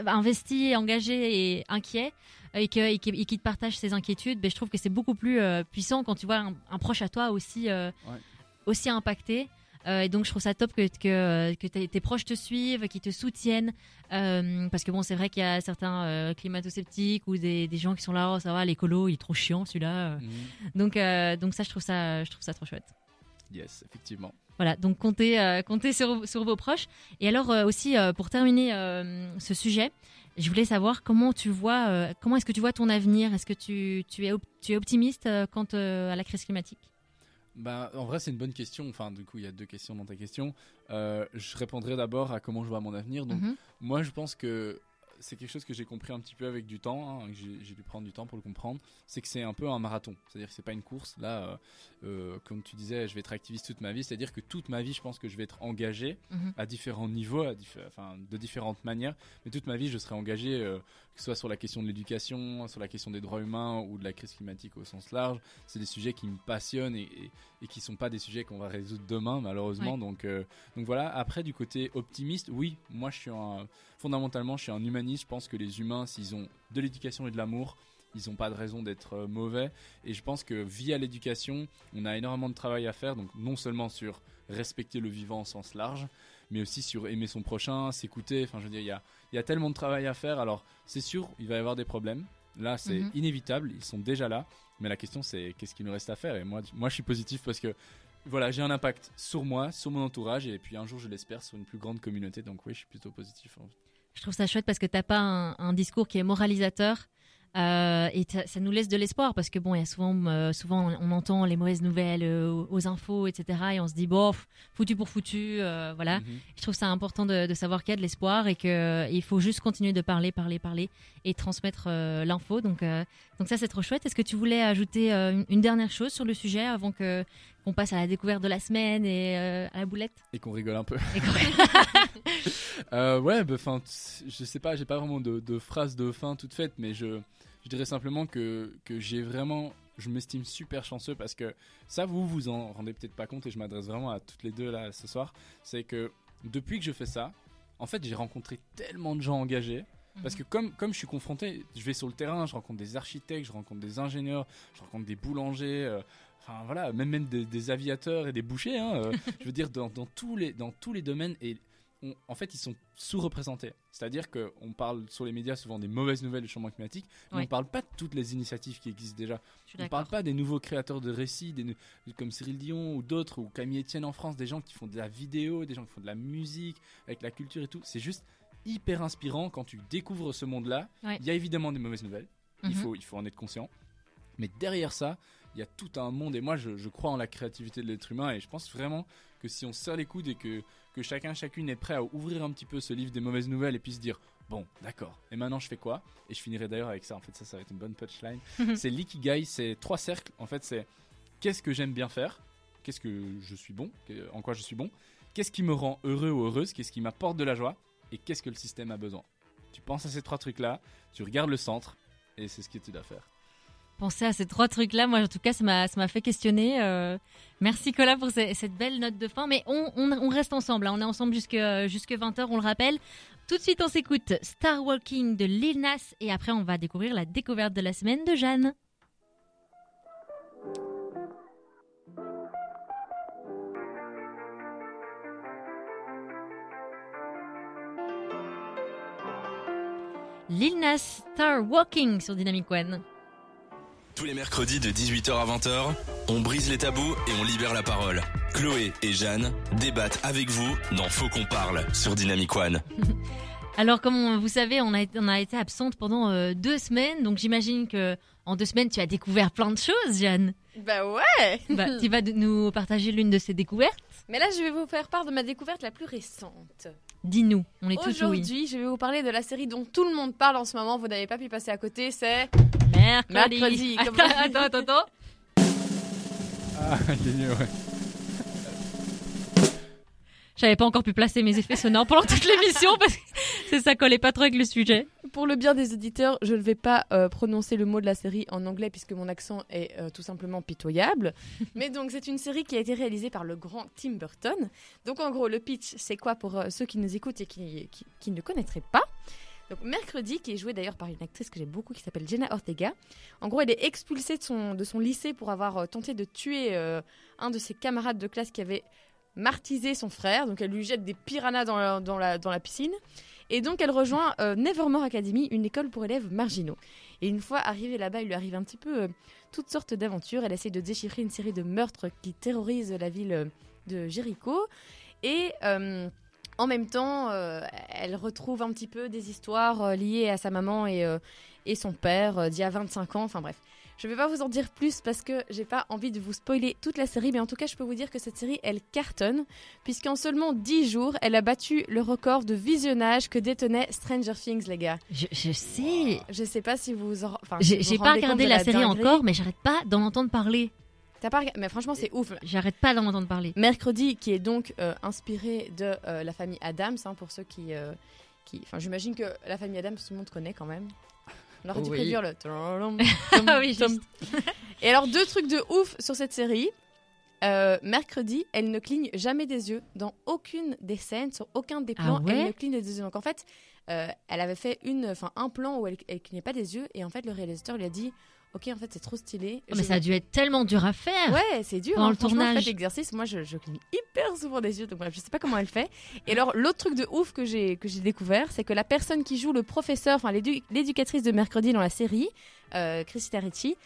investi, engagé et inquiet et, qui, et te partage ses inquiétudes, ben, je trouve que c'est beaucoup plus euh, puissant quand tu vois un, un proche à toi aussi, euh, Ouais. aussi impacté. Euh, et donc je trouve ça top que, que, que tes, tes proches te suivent, qu'ils te soutiennent. Euh, parce que bon, c'est vrai qu'il y a certains euh, climato-sceptiques ou des, des gens qui sont là, oh, ça va, l'écolo, il est trop chiant celui-là. Mhm. Donc, euh, donc ça, je trouve ça, je trouve ça trop chouette. Yes, effectivement. Voilà, donc comptez, comptez sur, sur vos proches. Et alors aussi, pour terminer ce sujet, je voulais savoir comment tu vois, comment est-ce que tu vois ton avenir? Est-ce que tu, tu, es, tu es optimiste quant à la crise climatique? Bah, en vrai, c'est une bonne question. Enfin, du coup, il y a deux questions dans ta question. Euh, je répondrai d'abord à comment je vois mon avenir. Donc, Mhm. moi, je pense que c'est quelque chose que j'ai compris un petit peu avec du temps, hein, j'ai dû prendre du temps pour le comprendre. C'est que c'est un peu un marathon. C'est-à-dire que c'est pas une course. Là, euh, euh, comme tu disais, je vais être activiste toute ma vie. C'est-à-dire que toute ma vie, je pense que je vais être engagé Mhm. à différents niveaux, à diffé- enfin, de différentes manières. Mais toute ma vie, je serai engagé, euh, que ce soit sur la question de l'éducation, sur la question des droits humains ou de la crise climatique au sens large. C'est des sujets qui me passionnent et, et, et qui sont pas des sujets qu'on va résoudre demain, malheureusement. Ouais. Donc, euh, donc voilà. Après, du côté optimiste, oui, moi, je suis un, fondamentalement, je suis un humaniste. Je pense que les humains, s'ils ont de l'éducation et de l'amour, ils n'ont pas de raison d'être euh, mauvais. Et je pense que via l'éducation, on a énormément de travail à faire. Donc non seulement sur respecter le vivant au sens large, mais aussi sur aimer son prochain, s'écouter. Enfin, je veux dire, il y a, y a tellement de travail à faire. Alors, c'est sûr, il va y avoir des problèmes. Là, c'est Mhm. inévitable. Ils sont déjà là. Mais la question, c'est qu'est-ce qu'il nous reste à faire? Et moi, moi, je suis positif parce que voilà, j'ai un impact sur moi, sur mon entourage, et puis un jour, je l'espère, sur une plus grande communauté. Donc oui, je suis plutôt positif. Je trouve ça chouette parce que t'as pas un, un discours qui est moralisateur. Euh, et ça, nous laisse de l'espoir parce que bon, il y a souvent, euh, souvent on, on entend les mauvaises nouvelles euh, aux, infos, etc. Et on se dit bon, foutu pour foutu, voilà. Mhm. Je trouve ça important de, de savoir qu'il y a de l'espoir et qu'il faut juste continuer de parler, parler, parler et transmettre l'info. Donc, donc ça, c'est trop chouette. Est-ce que tu voulais ajouter une, dernière chose sur le sujet avant que qu'on passe à la découverte de la semaine et à la boulette? Et qu'on rigole un peu. Et ouais, bah, enfin, t- je sais pas, j'ai pas vraiment de, de phrase de fin toute faite, mais je, je dirais simplement que, que j'ai vraiment, je m'estime super chanceux parce que ça, vous vous en rendez peut-être pas compte et je m'adresse vraiment à toutes les deux là ce soir. C'est que depuis que je fais ça, en fait, j'ai rencontré tellement de gens engagés. Parce que comme, comme je suis confronté, je vais sur le terrain, je rencontre des architectes, je rencontre des ingénieurs, je rencontre des boulangers, euh, enfin voilà, même, même des, des aviateurs et des bouchers, hein, euh, je veux dire, dans, dans, tous les, dans tous les domaines, et on- en fait, ils sont sous-représentés. C'est-à-dire qu'on parle sur les médias souvent des mauvaises nouvelles du changement climatique, mais Ouais. on ne parle pas de toutes les initiatives qui existent déjà. On ne parle pas des nouveaux créateurs de récits, des, comme Cyril Dion ou d'autres, ou Camille Etienne en France, des gens qui font de la vidéo, des gens qui font de la musique, avec la culture et tout. C'est juste hyper inspirant quand tu découvres ce monde-là. Il y a évidemment des mauvaises nouvelles, il, Mhm. faut, il faut en être conscient. Mais derrière ça, il y a tout un monde. Et moi, je, je crois en la créativité de l'être humain. Et je pense vraiment que si on se serre les coudes et que, que chacun, chacune est prêt à ouvrir un petit peu ce livre des mauvaises nouvelles et puis se dire Bon, d'accord. Et maintenant, je fais quoi? Et je finirai d'ailleurs avec ça. En fait, ça, ça va être une bonne punchline. c'est l'ikigai. C'est trois cercles. En fait, c'est qu'est-ce que j'aime bien faire, qu'est-ce que je suis bon, en quoi je suis bon, qu'est-ce qui me rend heureux ou heureuse, qu'est-ce qui m'apporte de la joie, et qu'est-ce que le système a besoin? Tu penses à ces trois trucs-là, tu regardes le centre, et c'est ce que tu dois faire. Penser à ces trois trucs-là, moi en tout cas, ça m'a, fait questionner. euh. Merci Cola pour ce- cette belle note de fin. Mais on, on- reste ensemble, hein. on est ensemble jusque, jusque 20h, on le rappelle. Tout de suite, on s'écoute Star Walking de Lil Nas et après, on va découvrir la découverte de la semaine de Jeanne. Lil Nas Star Walking sur Dynamic One. Tous les mercredis de 18h à 20h, on brise les tabous et on libère la parole. Chloé et Jeanne débattent avec vous dans Faut qu'on parle sur Dynamic One. Alors, comme on- vous savez, on a, été- on a été absente pendant euh, deux semaines, donc j'imagine que en deux semaines, tu as découvert plein de choses, Jeanne. Bah ouais Bah, tu vas de- nous partager l'une de ces découvertes Mais là, je vais vous faire part de ma découverte la plus récente. Dis-nous, on est tous oui. Aujourd'hui, je vais vous parler de la série dont tout le monde parle en ce moment. Vous n'avez pas pu passer à côté, c'est... Mercredi. Mercredi, comme- attends, attends, attends. Ah, génial, ouais. J'avais pas encore pu placer mes effets sonores pendant toute l'émission parce que c'est ça collait pas trop avec le sujet. Pour le bien des auditeurs, je ne vais pas euh, prononcer le mot de la série en anglais puisque mon accent est euh, tout simplement pitoyable. Mais donc, c'est une série qui a été réalisée par le grand Tim Burton. Donc, en gros, le pitch, c'est quoi pour euh, ceux qui nous écoutent et qui, qui, qui ne connaîtraient pas? Donc, Mercredi, qui est joué d'ailleurs par une actrice que j'aime beaucoup qui s'appelle Jenna Ortega. En gros, elle est expulsée de son, de son lycée pour avoir euh, tenté de tuer euh, un de ses camarades de classe qui avait martyrisé son frère. Donc, elle lui jette des piranhas dans la, piscine. Et donc, elle rejoint euh, Nevermore Academy, une école pour élèves marginaux. Et une fois arrivée là-bas, il lui arrive un petit peu euh, toutes sortes d'aventures. Elle essaie de déchiffrer une série de meurtres qui terrorisent la ville euh, de Jéricho. Et en même temps, elle retrouve un petit peu des histoires liées à sa maman et, et son père d'il y a 25 ans. Enfin bref. Je ne vais pas vous en dire plus parce que j'ai pas envie de vous spoiler toute la série, mais en tout cas, je peux vous dire que cette série, elle cartonne, puisqu'en seulement 10 jours, elle a battu le record de visionnage que détenait Stranger Things, les gars. Je, je sais. Je sais pas si vous en... enfin, J'ai pas regardé la, série dinguerie. encore, mais j'arrête pas d'en entendre parler. T'as pas regardé Mais franchement, c'est ouf. J'arrête pas d'en entendre parler. Mercredi, qui est donc euh, inspiré de euh, la famille Adams, hein, pour ceux qui... euh, qui... Enfin, j'imagine que la famille Adams, tout le monde connaît quand même. On aurait dû prédire le... Ah oui, juste. Et alors, deux trucs de ouf sur cette série. Euh, mercredi, elle ne cligne jamais des yeux dans aucune des scènes, sur aucun des Ah plans, ouais elle ne cligne des yeux. Donc en fait, euh, elle avait fait une, enfin un plan où elle, elle clignait pas des yeux, et en fait le réalisateur lui a dit, ok, en fait c'est trop stylé. Oh, mais ça a dû être tellement dur à faire. Ouais, c'est dur. Pendant hein. le tournage. faites l'exercice. Moi, je, je cligne hyper souvent des yeux, donc bref, je sais pas comment elle fait. Et alors, l'autre truc de ouf que j'ai que j'ai découvert, c'est que la personne qui joue le professeur, enfin l'édu- l'éducatrice de mercredi dans la série, euh, Christina Ricci,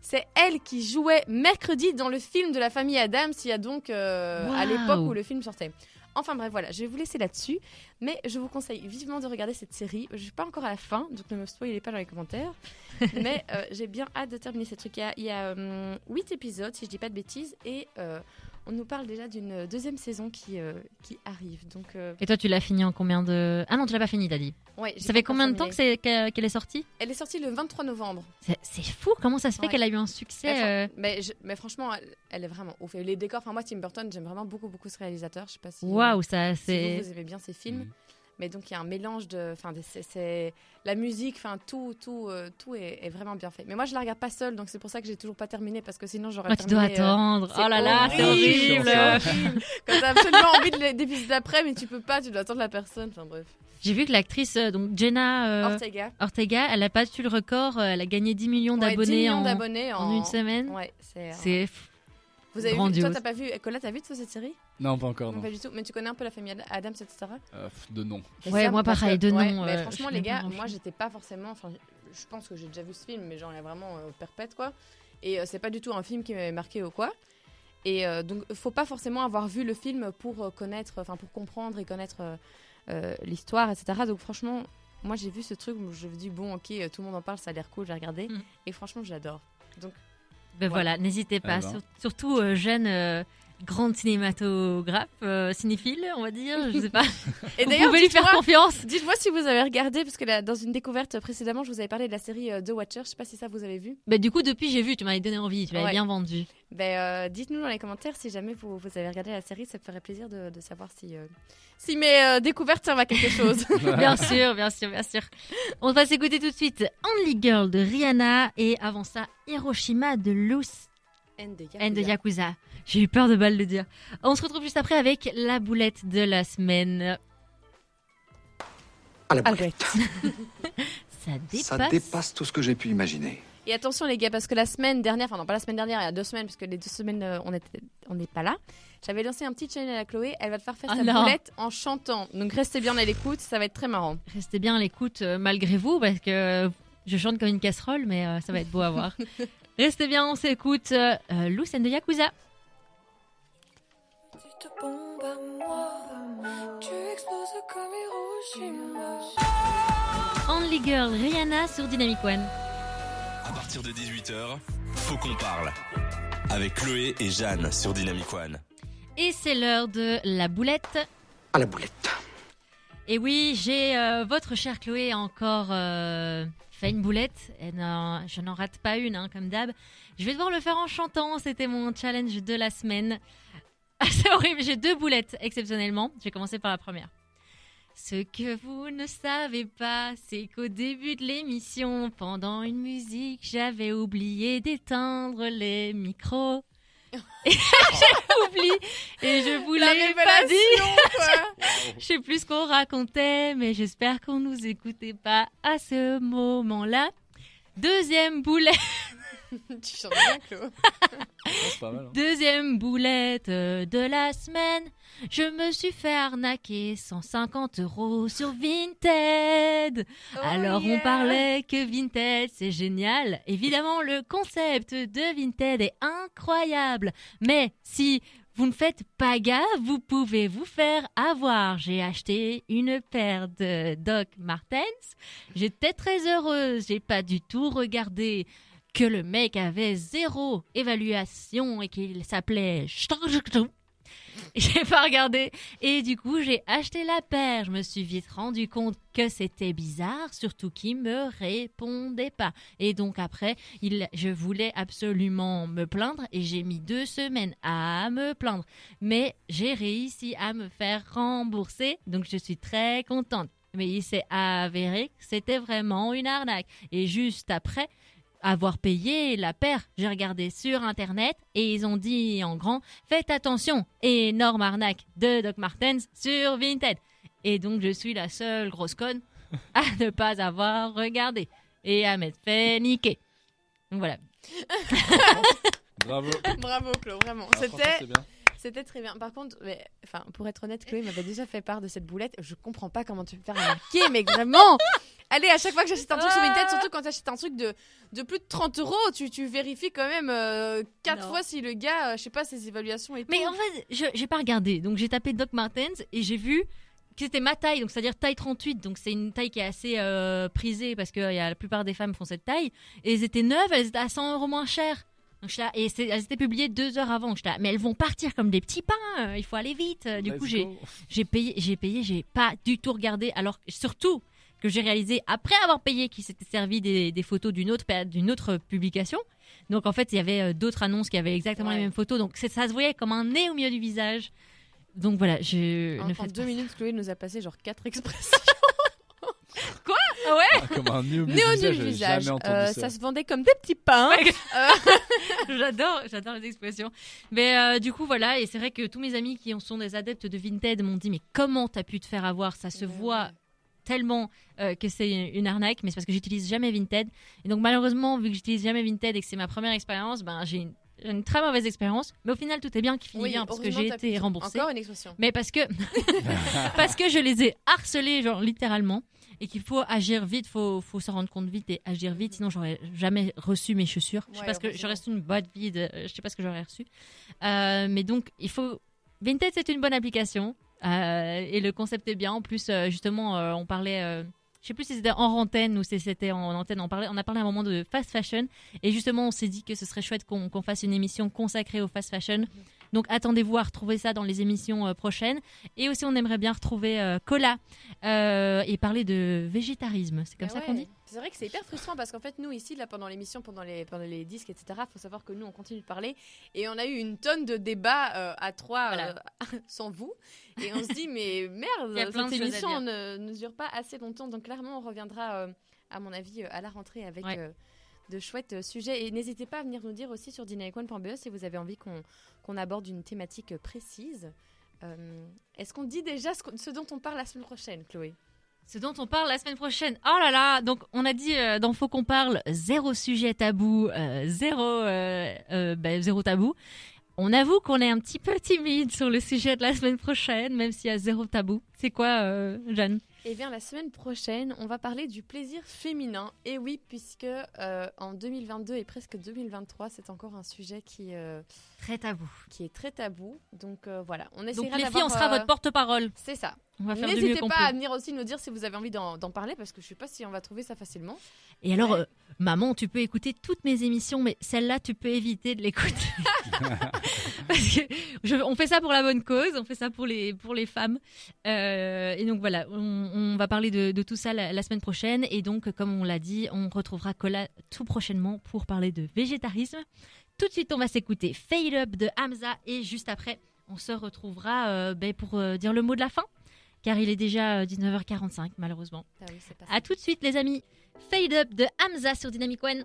c'est elle qui jouait mercredi dans le film de la famille Adams, il y a donc euh, à l'époque où le film sortait. Enfin bref, voilà, je vais vous laisser là-dessus, mais je vous conseille vivement de regarder cette série. Je suis pas encore à la fin, donc ne me spoilez pas dans les commentaires. mais euh, j'ai bien hâte de terminer ce truc. Il y a, il y a, hum, 8 épisodes, si je dis pas de bêtises, et euh, on nous parle déjà d'une deuxième saison qui, euh, qui arrive. Donc, euh, Et toi, tu l'as fini en combien de. Ah non, tu l'as pas fini, t'as dit. ouais, Ça fait combien de temps qu'elle est sortie? Elle est sortie le 23 novembre. C'est fou, comment ça se fait Ouais. qu'elle a eu un Mais, succès euh, mais, je- mais franchement, elle, elle est vraiment ouf. Et les décors, enfin moi, Tim Burton, j'aime vraiment beaucoup, beaucoup ce réalisateur. Je sais pas si, Waouh, ça si vous aimez bien ses films. Mhm. Mais donc il y a un mélange de, enfin, c'est- la musique, enfin tout, tout, euh, tout est, est vraiment bien fait. Mais moi je la regarde pas seule, donc c'est pour ça que j'ai toujours pas terminé parce que sinon j'aurais Oh, tu dois euh, attendre. Oh là là, c'est horrible, horrible. Quand t'as absolument envie de d'épisodes d'après, mais tu peux pas, tu dois attendre la personne. Enfin bref. J'ai vu que l'actrice, euh, donc Jenna euh, Ortega. Ortega, elle a pas battu le record. Elle a gagné 10 millions Ouais, 10 d'abonnés millions en, d'abonnés en une semaine. Ouais, c'est. euh, Vous avez vu, grandiose. toi t'as pas vu, Cola, t'as vu toute cette série? Non, pas encore, Non, non. pas du tout. Mais tu connais un peu la famille Ad- Adams, etc. Euh, de nom. Ouais, moi, pareil, de ouais, nom, mais euh, franchement, les gars, moi, j'étais pas forcément. Enfin, je pense que j'ai déjà vu ce film, mais genre, il est vraiment euh, perpète, quoi. Et euh, c'est pas du tout un film qui m'avait marqué ou quoi. Et euh, donc, faut pas forcément avoir vu le film pour connaître, enfin, pour comprendre et connaître euh, euh, l'histoire, etc. Donc, franchement, moi, j'ai vu ce truc où je me dis, bon, ok, tout le monde en parle, ça a l'air cool, j'ai regardé. Mm. Et franchement, j'adore. Ben Ouais. voilà, n'hésitez pas. Eh ben. Sur- surtout euh, jeune, euh, grande cinématographe, euh, cinéphile, on va dire, je sais pas. Et Vous d'ailleurs, pouvez lui faire confiance. Dites-moi si vous avez regardé, parce que là, dans une découverte précédemment, je vous avais parlé de la série euh, The Watcher. Je sais pas si ça vous avez vu. Bah, du coup, depuis, j'ai vu, tu m'avais donné envie, tu m'avais Ouais. bien vendu. Ben, euh, dites-nous dans les commentaires si jamais vous, vous avez regardé la série. Ça me ferait plaisir de, de savoir si, euh, si mes découvertes servent à quelque chose. bien sûr, bien sûr, bien sûr. On va s'écouter tout de suite Only Girl de Rihanna et avant ça, Hiroshima de Loose And the and de Yakuza. J'ai eu peur de mal le dire. On se retrouve juste après avec la boulette de la semaine. À la Albrecht. Ça dépasse. Ça dépasse tout ce que j'ai pu imaginer. Et attention les gars, parce que la semaine dernière, enfin non pas la semaine dernière, il y a deux semaines, puisque les deux semaines euh, on n'est pas là. J'avais lancé un petit challenge à la Chloé. Elle va te faire faire Ah sa non. boulette en chantant. Donc restez bien à l'écoute, ça va être très marrant. Restez bien à l'écoute euh, malgré vous parce que je chante comme une casserole, mais euh, ça va être beau à voir. Restez bien, on s'écoute euh, euh, de Yakuza. Tu te bombes à moi, tu exploses comme Hiroshima. Only Girl, Rihanna sur Dynamic One. À partir de 18h, faut qu'on parle. Avec Chloé et Jeanne sur Dynamic One. Et c'est l'heure de la boulette. À la boulette. Et oui, j'ai euh, votre chère Chloé encore euh, une boulette. Et non, je n'en rate pas une, hein, comme d'hab. Je vais devoir le faire en chantant. C'était mon challenge de la semaine. C'est horrible. J'ai deux boulettes exceptionnellement. Je vais commencer par la première. Ce que vous ne savez pas, c'est qu'au début de l'émission, pendant une musique, j'avais oublié d'éteindre les micros. Oublié et je vous l'ai pas dit. Je sais plus ce qu'on racontait, mais j'espère qu'on nous écoutait pas à ce moment-là. Deuxième boulette, tu chantes bien, pas mal. hein. deuxième boulette euh, de la semaine. Je me suis fait arnaquer 150 euros sur Vinted. Alors on parlait que Vinted c'est génial. Évidemment le concept de Vinted est incroyable. Mais si vous ne faites pas gaffe, vous pouvez vous faire avoir. J'ai acheté une paire de Doc Martens. J'étais très heureuse. J'ai pas du tout regardé que le mec avait zéro évaluation et qu'il s'appelait j'ai pas regardé et du coup j'ai acheté la paire. Je me suis vite rendu compte que c'était bizarre, surtout qu'il me répondait pas. Et donc après, je voulais absolument me plaindre et j'ai mis deux semaines à me plaindre. Mais j'ai réussi à me faire rembourser, donc je suis très contente. Mais il s'est avéré que c'était vraiment une arnaque. Et juste après, avoir payé la paire. J'ai regardé sur internet et ils ont dit en grand faites attention, énorme arnaque de Doc Martens sur Vinted. Et donc je suis la seule grosse conne à ne pas avoir regardé et à m'être fait niquer. Donc voilà. Bravo. Bravo, Chloé, vraiment. Ah, C'était. C'était très bien. Par contre, mais, enfin, pour être honnête, Chloé m'avait déjà fait part de cette boulette. Je comprends pas comment tu peux faire arnaquer, mais vraiment. Allez, à chaque fois que j'achète un truc sur Vinted, surtout quand tu achètes un truc de, de plus de 30 euros, tu, tu vérifies quand même 4 Non. fois si le gars, euh, je sais pas, ses évaluations et tout. Mais en fait, je j'ai pas regardé. Donc j'ai tapé Doc Martens et j'ai vu que c'était ma taille, donc c'est-à-dire taille 38. Donc c'est une taille qui est assez euh, prisée parce que y a, la plupart des femmes font cette taille. Et elles étaient neuves, elles étaient à 100 euros moins chères. Donc, j'étais là- et elles étaient publiées deux heures avant. Là, mais elles vont partir comme des petits pains. euh, Il faut aller vite. Du Let's coup, j'ai payé, j'ai payé, j'ai pas du tout regardé. Alors surtout que j'ai réalisé après avoir payé qu'il s'était servi des, des photos d'une autre pa- d'une autre publication. Donc en fait, il y avait euh, d'autres annonces qui avaient exactement Ouais. les mêmes photos. Donc c'est- ça se voyait comme un nez au milieu du visage. Donc voilà, je en, ne en deux minutes, Chloé nous a passé genre 4 expressions. Ça. Ouais. Ah, Comme un nez au Néo visage, Euh, ça. ça se vendait comme des petits pains. Ouais. j'adore, j'adore les expressions. Mais euh, du coup voilà, et c'est vrai que tous mes amis qui en sont des adeptes de Vinted m'ont dit mais comment t'as pu te faire avoir? Ça se Mais voit ouais. tellement euh, que c'est une arnaque, mais c'est parce que j'utilise jamais Vinted. Et donc malheureusement, vu que j'utilise jamais Vinted et que c'est ma première expérience, ben j'ai une, très mauvaise expérience. Mais au final, tout est bien qui finit Oui, bien parce que j'ai été remboursée. Encore une expression. Mais parce que parce que je les ai harcelés, genre littéralement, et qu'il faut agir vite, faut faut s'en rendre compte vite et agir vite, sinon j'aurais jamais reçu mes chaussures. Je sais pas ce que j'aurais reçu une boîte vide, euh, je sais pas ce que j'aurais reçu. Euh, mais donc il faut Vinted, c'est une bonne application euh, et le concept est bien. En plus, euh, justement, on parlait. je sais plus si c'était en antenne ou si c'était en antenne. On, parlait, on a parlé à un moment de fast fashion. Et justement, on s'est dit que ce serait chouette qu'on qu'on fasse une émission consacrée au fast fashion. Donc attendez-vous à retrouver ça dans les émissions euh, prochaines. Et aussi, on aimerait bien retrouver euh, Cola euh, et parler de végétarisme. C'est comme Ah ça qu'on dit? C'est vrai que c'est hyper frustrant parce qu'en fait, nous ici, là, pendant l'émission, pendant les, pendant les disques, etc., faut savoir que nous, on continue de parler et on a eu une tonne de débats euh, à trois Voilà. euh, sans vous. Et on se dit, mais merde, cette émission ne, ne dure pas assez longtemps. Donc, clairement, on reviendra, euh, à mon avis, à la rentrée avec. Ouais. De chouettes euh, sujets et n'hésitez pas à venir nous dire aussi sur dynamicone.be si vous avez envie qu'on qu'on aborde une thématique précise. Euh, Est-ce qu'on dit déjà ce, dont on parle la semaine prochaine, Chloé? Ce dont on parle la semaine prochaine. Oh là là Donc, on a dit euh, dans Faut qu'on parle, zéro sujet tabou, euh, zéro, bah, zéro tabou. On avoue qu'on est un petit peu timide sur le sujet de la semaine prochaine, même s'il y a zéro tabou. C'est quoi, Jeanne? Eh bien, la semaine prochaine, on va parler du plaisir féminin. Et oui, puisque euh, en 2022 et presque 2023, c'est encore un sujet qui, euh, Très tabou. qui est très tabou. Donc euh, voilà, on Donc, essaiera les filles, on sera euh, votre porte-parole. C'est ça. On va faire du mieux N'hésitez pas à venir aussi nous dire si vous avez envie d'en parler, parce que je sais pas si on va trouver ça facilement. Et alors, Ouais. Maman, tu peux écouter toutes mes émissions, mais celle-là, tu peux éviter de l'écouter. Parce que je- on fait ça pour la bonne cause, on fait ça pour les, pour les femmes. Euh, et donc voilà, on, on va parler de, de tout ça la, la semaine prochaine. Et donc, comme on l'a dit, on retrouvera Cola tout prochainement pour parler de végétarisme. Tout de suite, on va s'écouter Fade Up de Hamza. Et juste après, on se retrouvera euh, ben, pour euh, dire le mot de la fin. Car il est déjà euh, 19h45, malheureusement. Ah oui, À tout de suite, les amis. Fade Up de Hamza sur Dynamic One.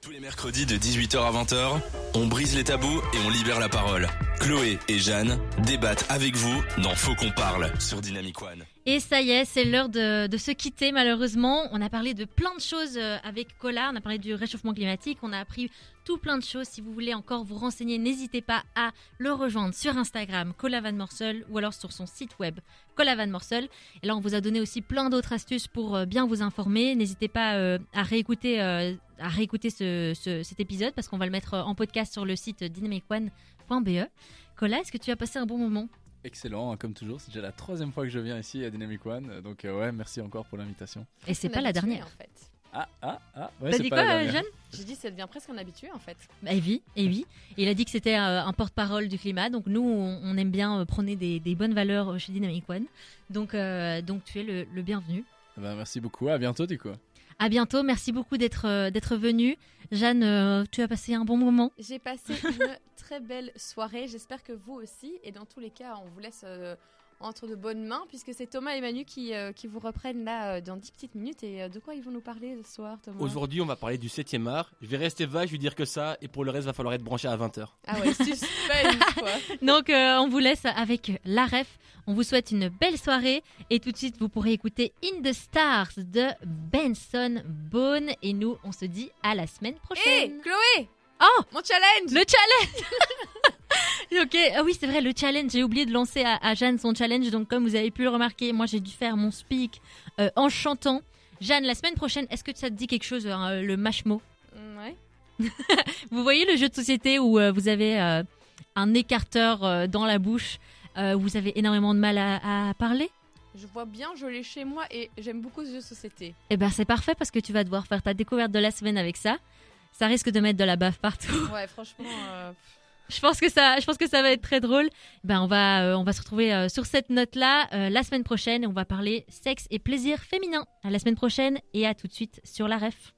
Tous les mercredis de 18h à 20h, on brise les tabous et on libère la parole. Chloé et Jeanne débattent avec vous dans Faut qu'on parle sur Dynamic One. Et ça y est, c'est l'heure de, se quitter malheureusement. On a parlé de plein de choses euh, avec Cola, on a parlé du réchauffement climatique, on a appris tout plein de choses. Si vous voulez encore vous renseigner, n'hésitez pas à le rejoindre sur Instagram, Cola Van Morsel, ou alors sur son site web, Cola Van Morsel. Et là, on vous a donné aussi plein d'autres astuces pour euh, bien vous informer. N'hésitez pas euh, à réécouter, à réécouter ce- ce- cet épisode parce qu'on va le mettre en podcast sur le site dynamicone.be. Cola, est-ce que tu as passé un bon moment? Excellent, hein, comme toujours. C'est déjà la troisième fois que je viens ici à Dynamic One. Donc, euh, ouais, merci encore pour l'invitation. Et c'est pas la dernière. En fait. Ah, ah, ah. Ouais, T'as c'est dit pas quoi. Jeanne? J'ai dit, ça devient presque un habitué en fait. Bah, et oui, et oui. Et il a dit que c'était euh, un porte-parole du climat. Donc nous, on, on aime bien euh, prôner des, des bonnes valeurs chez Dynamic One. Donc, euh, donc tu es le, le bienvenu. Bah, merci beaucoup. À bientôt, du coup. À bientôt. Merci beaucoup d'être euh, d'être venu. Jeanne, euh, tu as passé un bon moment. J'ai passé une très belle soirée. J'espère que vous aussi. Et dans tous les cas, on vous laisse euh, entre de bonnes mains puisque c'est Thomas et Manu qui, euh, qui vous reprennent là euh, dans 10 petites minutes. Et euh, de quoi ils vont nous parler ce soir, Thomas? Aujourd'hui, on va parler du 7ème art. Je vais rester vague, je vais dire que ça, et pour le reste, va falloir être branché à 20h. Ah ouais, suspense quoi. Donc euh, on vous laisse avec la ref. On vous souhaite une belle soirée. Et tout de suite, vous pourrez écouter In the Stars de Benson Bone. Et nous, on se dit à la semaine Hé, prochaine. Chloé Oh Mon challenge Le challenge Ok, ah oui c'est vrai, le challenge, j'ai oublié de lancer à, à Jeanne son challenge, donc comme vous avez pu le remarquer, moi j'ai dû faire mon speak euh, en chantant. Jeanne, la semaine prochaine, est-ce que ça te dit quelque chose, euh, le mashmo Mm, Ouais. Vous voyez le jeu de société où euh, vous avez euh, un écarteur dans la bouche, où vous avez énormément de mal à, à parler Je vois bien, je l'ai chez moi et j'aime beaucoup ce jeu de société. Eh ben c'est parfait parce que tu vas devoir faire ta découverte de la semaine avec ça. Ça risque de mettre de la baffe partout. Ouais, franchement. Je pense que ça, je pense que ça va être très drôle. Ben on va, euh, on va se retrouver euh, sur cette note-là euh, la semaine prochaine on va parler sexe et plaisir féminin. À la semaine prochaine et à tout de suite sur la ref.